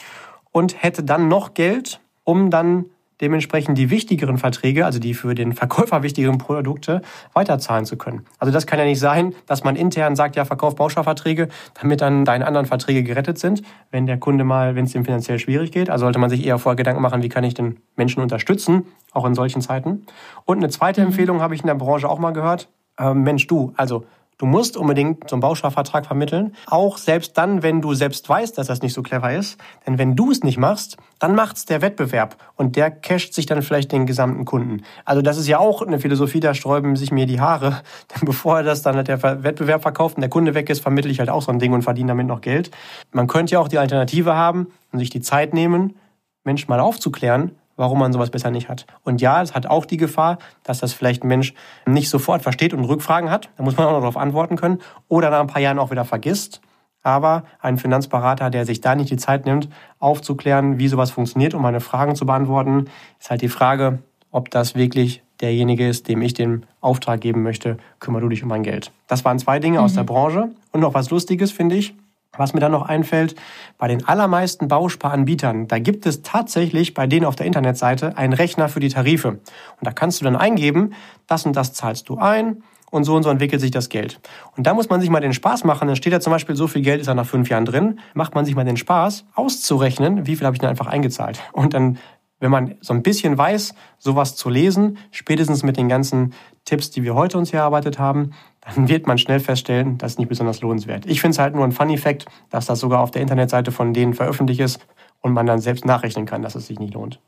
und hätte dann noch Geld, um dann dementsprechend die wichtigeren Verträge, also die für den Verkäufer wichtigeren Produkte, weiterzahlen zu können. Also das kann ja nicht sein, dass man intern sagt, ja, verkauf Bausparverträge, damit dann deine anderen Verträge gerettet sind, wenn der Kunde mal, wenn es ihm finanziell schwierig geht. Also sollte man sich eher vorher Gedanken machen, wie kann ich den Menschen unterstützen, auch in solchen Zeiten. Und eine zweite mhm. Empfehlung habe ich in der Branche auch mal gehört. Äh, Mensch, du, also Du musst unbedingt so einen Bausparvertrag vermitteln. Auch selbst dann, wenn du selbst weißt, dass das nicht so clever ist. Denn wenn du es nicht machst, dann macht's der Wettbewerb. Und der casht sich dann vielleicht den gesamten Kunden. Also das ist ja auch eine Philosophie, da sträuben sich mir die Haare. Denn bevor er das dann der Wettbewerb verkauft und der Kunde weg ist, vermittle ich halt auch so ein Ding und verdiene damit noch Geld. Man könnte ja auch die Alternative haben und sich die Zeit nehmen, Menschen mal aufzuklären, warum man sowas besser nicht hat. Und ja, es hat auch die Gefahr, dass das vielleicht ein Mensch nicht sofort versteht und Rückfragen hat. Da muss man auch noch darauf antworten können. Oder nach ein paar Jahren auch wieder vergisst. Aber ein Finanzberater, der sich da nicht die Zeit nimmt, aufzuklären, wie sowas funktioniert, um meine Fragen zu beantworten, ist halt die Frage, ob das wirklich derjenige ist, dem ich den Auftrag geben möchte, kümmere du dich um mein Geld. Das waren zwei Dinge mhm. aus der Branche. Und noch was Lustiges, finde ich. Was mir dann noch einfällt, bei den allermeisten Bausparanbietern, da gibt es tatsächlich bei denen auf der Internetseite einen Rechner für die Tarife. Und da kannst du dann eingeben, das und das zahlst du ein und so und so entwickelt sich das Geld. Und da muss man sich mal den Spaß machen, dann steht da zum Beispiel, so viel Geld ist da nach fünf Jahren drin, macht man sich mal den Spaß, auszurechnen, wie viel habe ich denn einfach eingezahlt. Und dann wenn man so ein bisschen weiß, sowas zu lesen, spätestens mit den ganzen Tipps, die wir heute uns hier erarbeitet haben, dann wird man schnell feststellen, das ist nicht besonders lohnenswert. Ich finde es halt nur ein Funny Fact, dass das sogar auf der Internetseite von denen veröffentlicht ist und man dann selbst nachrechnen kann, dass es sich nicht lohnt.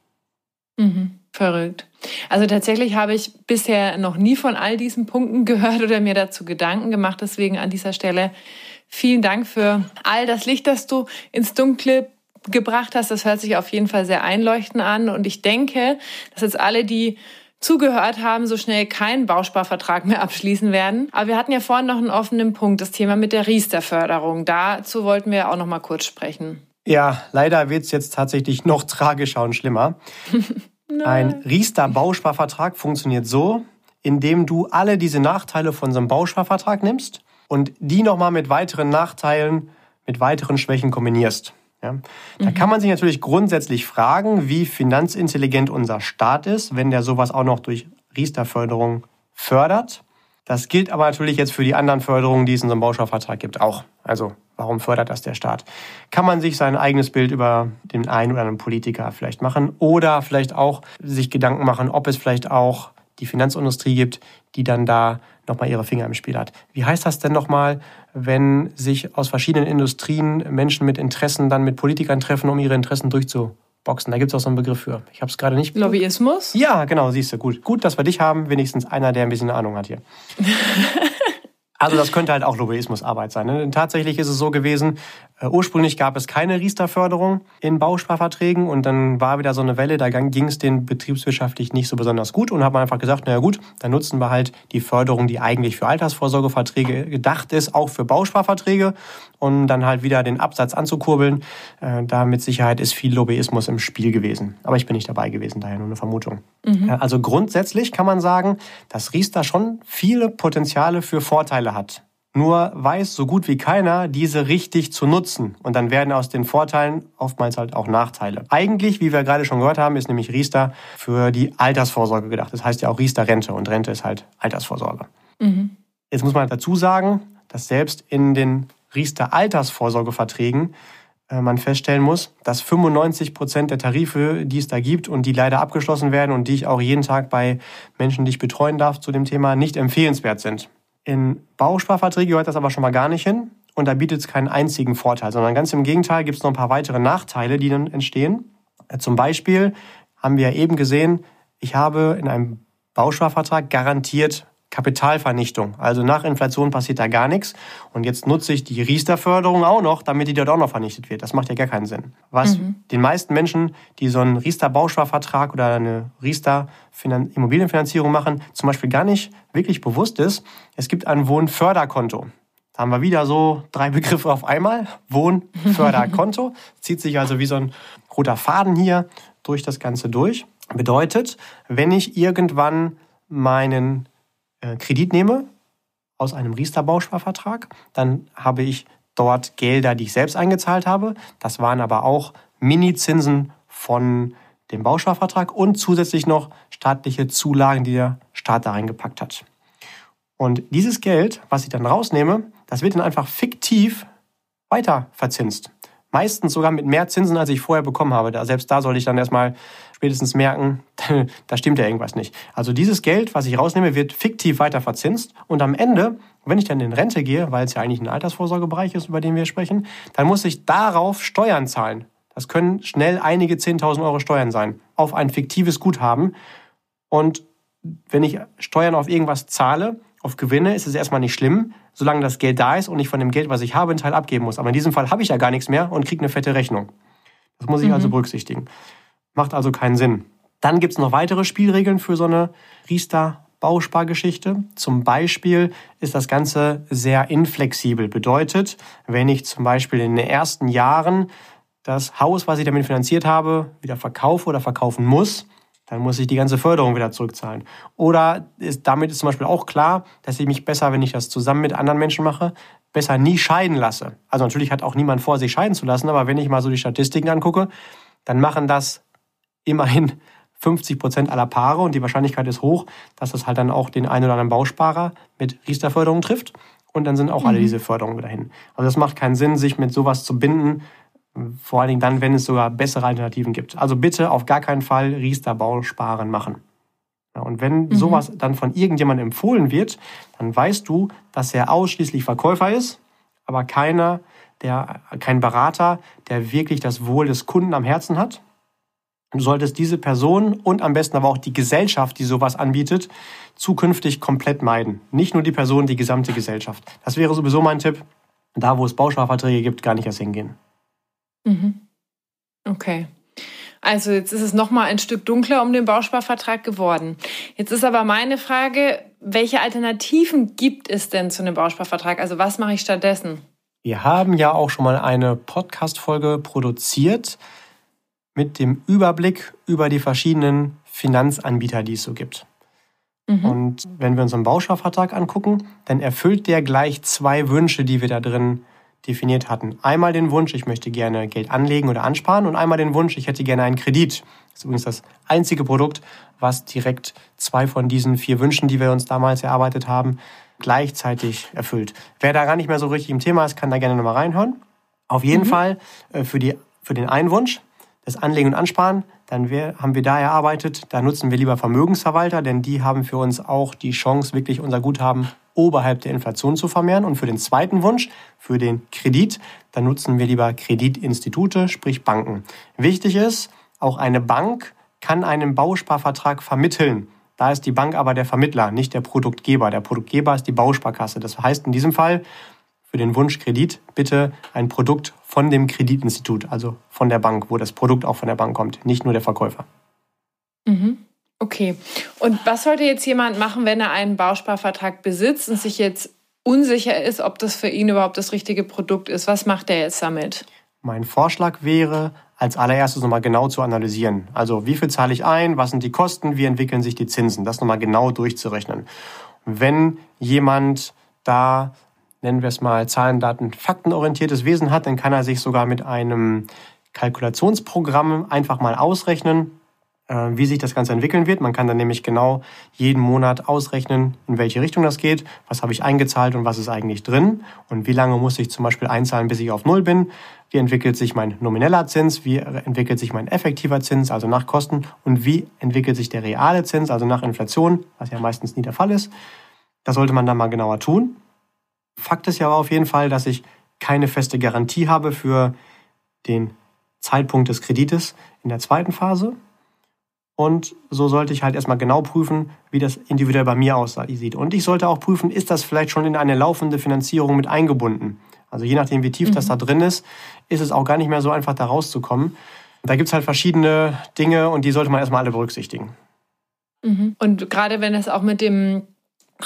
Mhm. Verrückt. Also tatsächlich habe ich bisher noch nie von all diesen Punkten gehört oder mir dazu Gedanken gemacht. Deswegen an dieser Stelle vielen Dank für all das Licht, das du ins Dunkle gebracht hast. Das hört sich auf jeden Fall sehr einleuchtend an. Und ich denke, dass jetzt alle, die zugehört haben, so schnell keinen Bausparvertrag mehr abschließen werden. Aber wir hatten ja vorhin noch einen offenen Punkt, das Thema mit der Riester-Förderung. Dazu wollten wir auch noch mal kurz sprechen. Ja, leider wird es jetzt tatsächlich noch tragischer und schlimmer. Ein Riester-Bausparvertrag funktioniert so, indem du alle diese Nachteile von so einem Bausparvertrag nimmst und die nochmal mit weiteren Nachteilen, mit weiteren Schwächen kombinierst. Ja? Da mhm. kann man sich natürlich grundsätzlich fragen, wie finanzintelligent unser Staat ist, wenn der sowas auch noch durch Riester-Förderung fördert. Das gilt aber natürlich jetzt für die anderen Förderungen, die es in so einem Bausparvertrag gibt, auch. Also warum fördert das der Staat? Kann man sich sein eigenes Bild über den einen oder anderen Politiker vielleicht machen oder vielleicht auch sich Gedanken machen, ob es vielleicht auch die Finanzindustrie gibt, die dann da nochmal ihre Finger im Spiel hat. Wie heißt das denn nochmal, wenn sich aus verschiedenen Industrien Menschen mit Interessen dann mit Politikern treffen, um ihre Interessen durchzuboxen? Da gibt es auch so einen Begriff für. Ich habe es gerade nicht. Lobbyismus? Ja, genau, siehst du. Gut. Gut, dass wir dich haben. Wenigstens einer, der ein bisschen Ahnung hat hier. Also das könnte halt auch Lobbyismusarbeit sein. Ne? Tatsächlich ist es so gewesen, äh, ursprünglich gab es keine Riester-Förderung in Bausparverträgen und dann war wieder so eine Welle, da ging es den betriebswirtschaftlich nicht so besonders gut und haben einfach gesagt, naja gut, dann nutzen wir halt die Förderung, die eigentlich für Altersvorsorgeverträge gedacht ist, auch für Bausparverträge und dann halt wieder den Absatz anzukurbeln. Äh, da mit Sicherheit ist viel Lobbyismus im Spiel gewesen. Aber ich bin nicht dabei gewesen, daher nur eine Vermutung. Mhm. Also grundsätzlich kann man sagen, dass Riester schon viele Potenziale für Vorteile hat. Nur weiß so gut wie keiner, diese richtig zu nutzen. Und dann werden aus den Vorteilen oftmals halt auch Nachteile. Eigentlich, wie wir gerade schon gehört haben, ist nämlich Riester für die Altersvorsorge gedacht. Das heißt ja auch Riester-Rente und Rente ist halt Altersvorsorge. Mhm. Jetzt muss man dazu sagen, dass selbst in den Riester-Altersvorsorgeverträgen äh, man feststellen muss, dass 95 Prozent der Tarife, die es da gibt und die leider abgeschlossen werden und die ich auch jeden Tag bei Menschen, die ich betreuen darf, zu dem Thema nicht empfehlenswert sind. In Bausparverträge gehört das aber schon mal gar nicht hin und da bietet es keinen einzigen Vorteil, sondern ganz im Gegenteil gibt es noch ein paar weitere Nachteile, die dann entstehen. Äh, zum Beispiel haben wir ja eben gesehen, ich habe in einem Bausparvertrag garantiert Kapitalvernichtung. Also nach Inflation passiert da gar nichts. Und jetzt nutze ich die Riester-Förderung auch noch, damit die dort auch noch vernichtet wird. Das macht ja gar keinen Sinn. Was mhm. den meisten Menschen, die so einen Riester-Bausparvertrag oder eine Riester-Immobilienfinanzierung machen, zum Beispiel gar nicht wirklich bewusst ist, es gibt ein Wohnförderkonto. Da haben wir wieder so drei Begriffe auf einmal. Wohnförderkonto. Zieht sich also wie so ein roter Faden hier durch das Ganze durch. Bedeutet, wenn ich irgendwann meinen Kredit nehme aus einem Riester-Bausparvertrag, dann habe ich dort Gelder, die ich selbst eingezahlt habe. Das waren aber auch Mini-Zinsen von dem Bausparvertrag und zusätzlich noch staatliche Zulagen, die der Staat da reingepackt hat. Und dieses Geld, was ich dann rausnehme, das wird dann einfach fiktiv weiter verzinst. Meistens sogar mit mehr Zinsen, als ich vorher bekommen habe. Selbst da sollte ich dann erstmal spätestens merken, da stimmt ja irgendwas nicht. Also dieses Geld, was ich rausnehme, wird fiktiv weiter verzinst. Und am Ende, wenn ich dann in Rente gehe, weil es ja eigentlich ein Altersvorsorgebereich ist, über den wir sprechen, dann muss ich darauf Steuern zahlen. Das können schnell einige 10.000 Euro Steuern sein. Auf ein fiktives Guthaben. Und wenn ich Steuern auf irgendwas zahle, auf Gewinne, ist es erstmal nicht schlimm solange das Geld da ist und ich von dem Geld, was ich habe, einen Teil abgeben muss. Aber in diesem Fall habe ich ja gar nichts mehr und kriege eine fette Rechnung. Das muss ich also mhm. also berücksichtigen. Macht also keinen Sinn. Dann gibt es noch weitere Spielregeln für so eine Riester-Bauspargeschichte. Zum Beispiel ist das Ganze sehr inflexibel. Bedeutet, wenn ich zum Beispiel in den ersten Jahren das Haus, was ich damit finanziert habe, wieder verkaufe oder verkaufen muss, dann muss ich die ganze Förderung wieder zurückzahlen. Oder ist, damit ist zum Beispiel auch klar, dass ich mich besser, wenn ich das zusammen mit anderen Menschen mache, besser nie scheiden lasse. Also natürlich hat auch niemand vor, sich scheiden zu lassen, aber wenn ich mal so die Statistiken angucke, dann machen das immerhin 50 Prozent aller Paare und die Wahrscheinlichkeit ist hoch, dass das halt dann auch den einen oder anderen Bausparer mit Riester-Förderung trifft und dann sind auch mhm. alle diese Förderungen wieder hin. Also es macht keinen Sinn, sich mit sowas zu binden, vor allen Dingen dann, wenn es sogar bessere Alternativen gibt. Also bitte auf gar keinen Fall Riester-Bausparen machen. Ja, und wenn mhm. sowas dann von irgendjemandem empfohlen wird, dann weißt du, dass er ausschließlich Verkäufer ist, aber keiner, der, kein Berater, der wirklich das Wohl des Kunden am Herzen hat. Du solltest diese Person und am besten aber auch die Gesellschaft, die sowas anbietet, zukünftig komplett meiden. Nicht nur die Person, die gesamte Gesellschaft. Das wäre sowieso mein Tipp. Da, wo es Bausparverträge gibt, gar nicht erst hingehen. Mhm. Okay. Also jetzt ist es noch mal ein Stück dunkler um den Bausparvertrag geworden. Jetzt ist aber meine Frage, welche Alternativen gibt es denn zu einem Bausparvertrag? Also was mache ich stattdessen? Wir haben ja auch schon mal eine Podcast-Folge produziert mit dem Überblick über die verschiedenen Finanzanbieter, die es so gibt. Mhm. Und wenn wir uns einen Bausparvertrag angucken, dann erfüllt der gleich zwei Wünsche, die wir da drin definiert hatten. Einmal den Wunsch, ich möchte gerne Geld anlegen oder ansparen und einmal den Wunsch, ich hätte gerne einen Kredit. Das ist übrigens das einzige Produkt, was direkt zwei von diesen vier Wünschen, die wir uns damals erarbeitet haben, gleichzeitig erfüllt. Wer da gar nicht mehr so richtig im Thema ist, kann da gerne nochmal reinhören. Auf jeden mhm. Fall äh, für, die, für den einen Wunsch, das Anlegen und Ansparen, dann haben wir da erarbeitet, da nutzen wir lieber Vermögensverwalter, denn die haben für uns auch die Chance, wirklich unser Guthaben oberhalb der Inflation zu vermehren. Und für den zweiten Wunsch, für den Kredit, dann nutzen wir lieber Kreditinstitute, sprich Banken. Wichtig ist, auch eine Bank kann einen Bausparvertrag vermitteln. Da ist die Bank aber der Vermittler, nicht der Produktgeber. Der Produktgeber ist die Bausparkasse. Das heißt in diesem Fall für den Wunsch Kredit bitte ein Produkt von dem Kreditinstitut, also von der Bank, wo das Produkt auch von der Bank kommt, nicht nur der Verkäufer. Mhm. Okay. Und was sollte jetzt jemand machen, wenn er einen Bausparvertrag besitzt und sich jetzt unsicher ist, ob das für ihn überhaupt das richtige Produkt ist? Was macht er jetzt damit? Mein Vorschlag wäre, als allererstes nochmal genau zu analysieren. Also wie viel zahle ich ein, was sind die Kosten, wie entwickeln sich die Zinsen, das nochmal genau durchzurechnen. Wenn jemand da, nennen wir es mal, Zahlen, Daten, faktenorientiertes Wesen hat, dann kann er sich sogar mit einem Kalkulationsprogramm einfach mal ausrechnen, äh, wie sich das Ganze entwickeln wird. Man kann dann nämlich genau jeden Monat ausrechnen, in welche Richtung das geht, was habe ich eingezahlt und was ist eigentlich drin und wie lange muss ich zum Beispiel einzahlen, bis ich auf Null bin. Wie entwickelt sich mein nomineller Zins, wie entwickelt sich mein effektiver Zins, also nach Kosten und wie entwickelt sich der reale Zins, also nach Inflation, was ja meistens nie der Fall ist. Das sollte man dann mal genauer tun. Fakt ist ja aber auf jeden Fall, dass ich keine feste Garantie habe für den Zeitpunkt des Kredites in der zweiten Phase. Und so sollte ich halt erstmal genau prüfen, wie das individuell bei mir aussieht. Und ich sollte auch prüfen, ist das vielleicht schon in eine laufende Finanzierung mit eingebunden? Also je nachdem, wie tief mhm. das da drin ist, ist es auch gar nicht mehr so einfach, da rauszukommen. Da gibt es halt verschiedene Dinge und die sollte man erstmal alle berücksichtigen. Mhm. Und gerade wenn es auch mit dem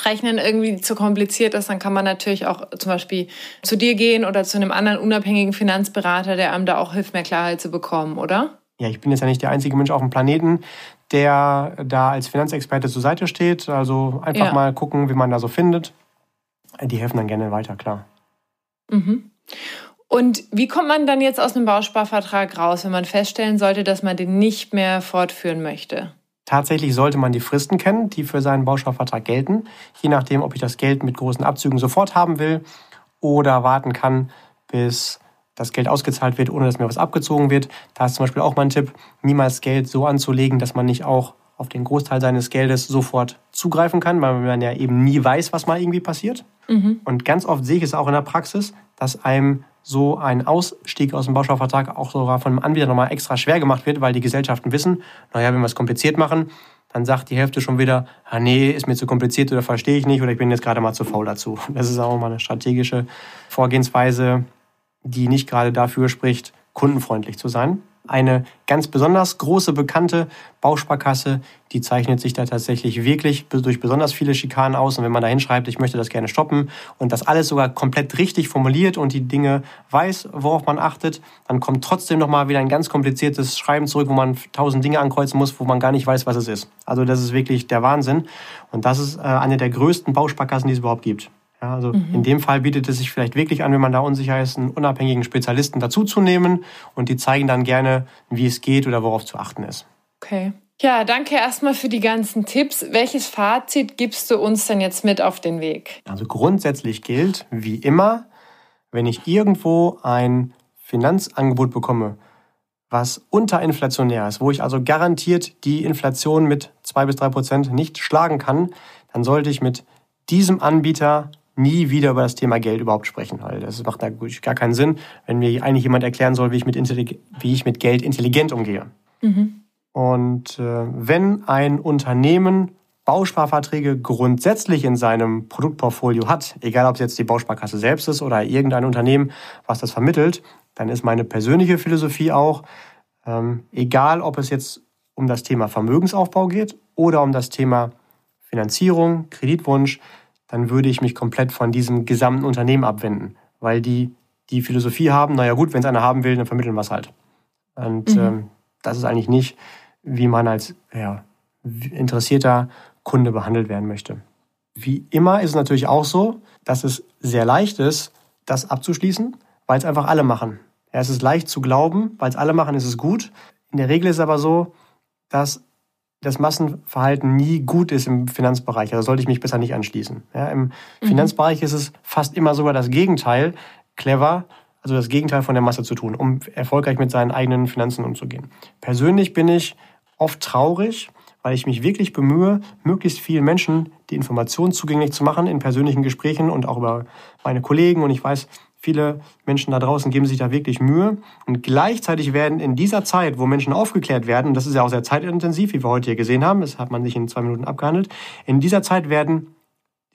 Rechnen irgendwie zu kompliziert ist, dann kann man natürlich auch zum Beispiel zu dir gehen oder zu einem anderen unabhängigen Finanzberater, der einem da auch hilft, mehr Klarheit zu bekommen, oder? ja, ich bin jetzt ja nicht der einzige Mensch auf dem Planeten, der da als Finanzexperte zur Seite steht. Also einfach ja. mal gucken, wie man da so findet. Die helfen dann gerne weiter, klar. Mhm. Und wie kommt man dann jetzt aus einem Bausparvertrag raus, wenn man feststellen sollte, dass man den nicht mehr fortführen möchte? Tatsächlich sollte man die Fristen kennen, die für seinen Bausparvertrag gelten. Je nachdem, ob ich das Geld mit großen Abzügen sofort haben will oder warten kann, bis das Geld ausgezahlt wird, ohne dass mir was abgezogen wird. Da ist zum Beispiel auch mein Tipp, niemals Geld so anzulegen, dass man nicht auch auf den Großteil seines Geldes sofort zugreifen kann, weil man ja eben nie weiß, was mal irgendwie passiert. Mhm. Und ganz oft sehe ich es auch in der Praxis, dass einem so ein Ausstieg aus dem Bausparvertrag auch sogar von dem Anbieter nochmal extra schwer gemacht wird, weil die Gesellschaften wissen, naja, wenn wir es kompliziert machen, dann sagt die Hälfte schon wieder, ah nee, ist mir zu kompliziert oder verstehe ich nicht oder ich bin jetzt gerade mal zu faul dazu. Das ist auch mal eine strategische Vorgehensweise, die nicht gerade dafür spricht, kundenfreundlich zu sein. Eine ganz besonders große, bekannte Bausparkasse, die zeichnet sich da tatsächlich wirklich durch besonders viele Schikanen aus. Und wenn man da hinschreibt, ich möchte das gerne stoppen und das alles sogar komplett richtig formuliert und die Dinge weiß, worauf man achtet, dann kommt trotzdem nochmal wieder ein ganz kompliziertes Schreiben zurück, wo man tausend Dinge ankreuzen muss, wo man gar nicht weiß, was es ist. Also das ist wirklich der Wahnsinn. Und das ist äh, eine der größten Bausparkassen, die es überhaupt gibt. Ja, also mhm. in dem Fall bietet es sich vielleicht wirklich an, wenn man da unsicher ist, einen unabhängigen Spezialisten dazuzunehmen und die zeigen dann gerne, wie es geht oder worauf zu achten ist. Okay. Ja, danke erstmal für die ganzen Tipps. Welches Fazit gibst du uns denn jetzt mit auf den Weg? Also grundsätzlich gilt, wie immer, wenn ich irgendwo ein Finanzangebot bekomme, was unterinflationär ist, wo ich also garantiert die Inflation mit zwei bis drei Prozent nicht schlagen kann, dann sollte ich mit diesem Anbieter nie wieder über das Thema Geld überhaupt sprechen, weil das macht natürlich gar keinen Sinn, wenn mir eigentlich jemand erklären soll, wie ich mit, wie ich mit Geld intelligent umgehe. Mhm. Und äh, wenn ein Unternehmen Bausparverträge grundsätzlich in seinem Produktportfolio hat, egal ob es jetzt die Bausparkasse selbst ist oder irgendein Unternehmen, was das vermittelt, dann ist meine persönliche Philosophie auch, ähm, egal ob es jetzt um das Thema Vermögensaufbau geht oder um das Thema Finanzierung, Kreditwunsch, dann würde ich mich komplett von diesem gesamten Unternehmen abwenden, weil die die Philosophie haben, naja gut, wenn es einer haben will, dann vermitteln wir es halt. Und mhm. ähm, das ist eigentlich nicht, wie man als ja, interessierter Kunde behandelt werden möchte. Wie immer ist es natürlich auch so, dass es sehr leicht ist, das abzuschließen, weil es einfach alle machen. Ja, es ist leicht zu glauben, weil es alle machen, ist es gut. In der Regel ist es aber so, dass das Massenverhalten nie gut ist im Finanzbereich. Also sollte ich mich besser nicht anschließen. Ja, Im mhm. Finanzbereich ist es fast immer sogar das Gegenteil, clever, also das Gegenteil von der Masse zu tun, um erfolgreich mit seinen eigenen Finanzen umzugehen. Persönlich bin ich oft traurig, weil ich mich wirklich bemühe, möglichst vielen Menschen die Informationen zugänglich zu machen in persönlichen Gesprächen und auch über meine Kollegen. Und ich weiß, Viele Menschen da draußen geben sich da wirklich Mühe. Und gleichzeitig werden in dieser Zeit, wo Menschen aufgeklärt werden, und das ist ja auch sehr zeitintensiv, wie wir heute hier gesehen haben, das hat man nicht in zwei Minuten abgehandelt, in dieser Zeit werden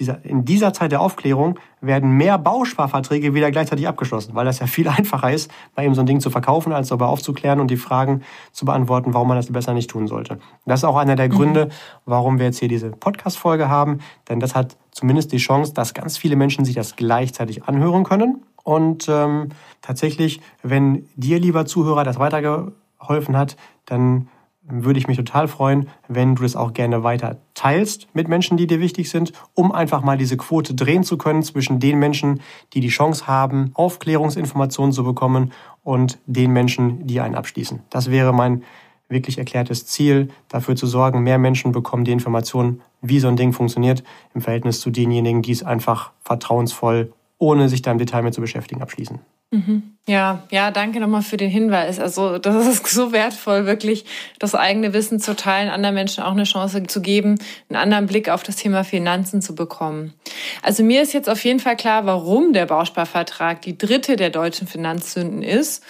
in dieser Zeit der Aufklärung werden mehr Bausparverträge wieder gleichzeitig abgeschlossen, weil das ja viel einfacher ist, bei ihm so ein Ding zu verkaufen, als darüber aufzuklären und die Fragen zu beantworten, warum man das besser nicht tun sollte. Das ist auch einer der mhm. Gründe, warum wir jetzt hier diese Podcast-Folge haben, denn das hat zumindest die Chance, dass ganz viele Menschen sich das gleichzeitig anhören können und ähm, tatsächlich, wenn dir, lieber Zuhörer, das weitergeholfen hat, dann würde ich mich total freuen, wenn du das auch gerne weiter teilst mit Menschen, die dir wichtig sind, um einfach mal diese Quote drehen zu können zwischen den Menschen, die die Chance haben, Aufklärungsinformationen zu bekommen und den Menschen, die einen abschließen. Das wäre mein wirklich erklärtes Ziel, dafür zu sorgen, mehr Menschen bekommen die Informationen, wie so ein Ding funktioniert, im Verhältnis zu denjenigen, die es einfach vertrauensvoll ohne sich da im Detail mit zu beschäftigen, abschließen. Mhm. Ja, ja, danke nochmal für den Hinweis. Also das ist so wertvoll, wirklich das eigene Wissen zu teilen, anderen Menschen auch eine Chance zu geben, einen anderen Blick auf das Thema Finanzen zu bekommen. Also mir ist jetzt auf jeden Fall klar, warum der Bausparvertrag die dritte der deutschen Finanzsünden ist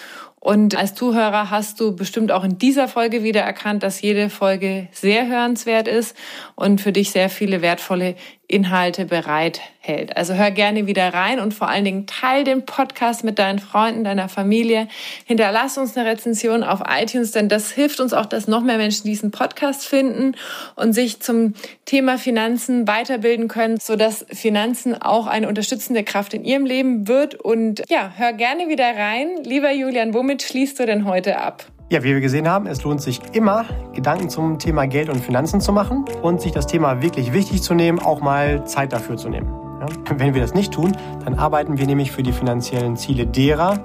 und als Zuhörer hast du bestimmt auch in dieser Folge wieder erkannt, dass jede Folge sehr hörenswert ist und für dich sehr viele wertvolle Inhalte bereithält. Also hör gerne wieder rein und vor allen Dingen teil den Podcast mit deinen Freunden, deiner Familie. Hinterlass uns eine Rezension auf iTunes, denn das hilft uns auch, dass noch mehr Menschen diesen Podcast finden und sich zum Thema Finanzen weiterbilden können, sodass Finanzen auch eine unterstützende Kraft in ihrem Leben wird. Und ja, hör gerne wieder rein. Lieber Julian, womit schließt du denn heute ab? Ja, wie wir gesehen haben, es lohnt sich immer, Gedanken zum Thema Geld und Finanzen zu machen und sich das Thema wirklich wichtig zu nehmen, auch mal Zeit dafür zu nehmen. Ja? Wenn wir das nicht tun, dann arbeiten wir nämlich für die finanziellen Ziele derer,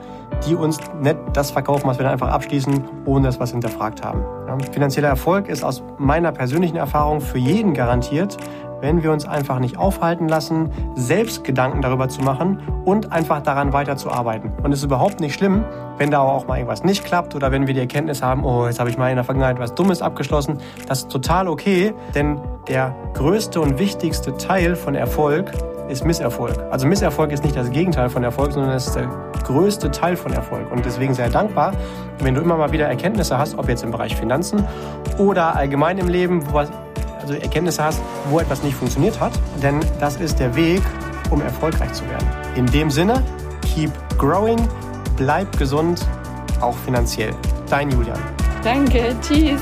die uns nicht das verkaufen, was wir dann einfach abschließen, ohne dass wir es hinterfragt haben. Ja? Finanzieller Erfolg ist aus meiner persönlichen Erfahrung für jeden garantiert, wenn wir uns einfach nicht aufhalten lassen, selbst Gedanken darüber zu machen und einfach daran weiterzuarbeiten. Und es ist überhaupt nicht schlimm, wenn da auch mal irgendwas nicht klappt oder wenn wir die Erkenntnis haben, oh, jetzt habe ich mal in der Vergangenheit was Dummes abgeschlossen. Das ist total okay, denn der größte und wichtigste Teil von Erfolg ist Misserfolg. Also Misserfolg ist nicht das Gegenteil von Erfolg, sondern es ist der größte Teil von Erfolg. Und deswegen sehr dankbar, wenn du immer mal wieder Erkenntnisse hast, ob jetzt im Bereich Finanzen oder allgemein im Leben, wo also Erkenntnisse hast, wo etwas nicht funktioniert hat. Denn das ist der Weg, um erfolgreich zu werden. In dem Sinne, keep growing, bleib gesund, auch finanziell. Dein Julian. Danke, tschüss.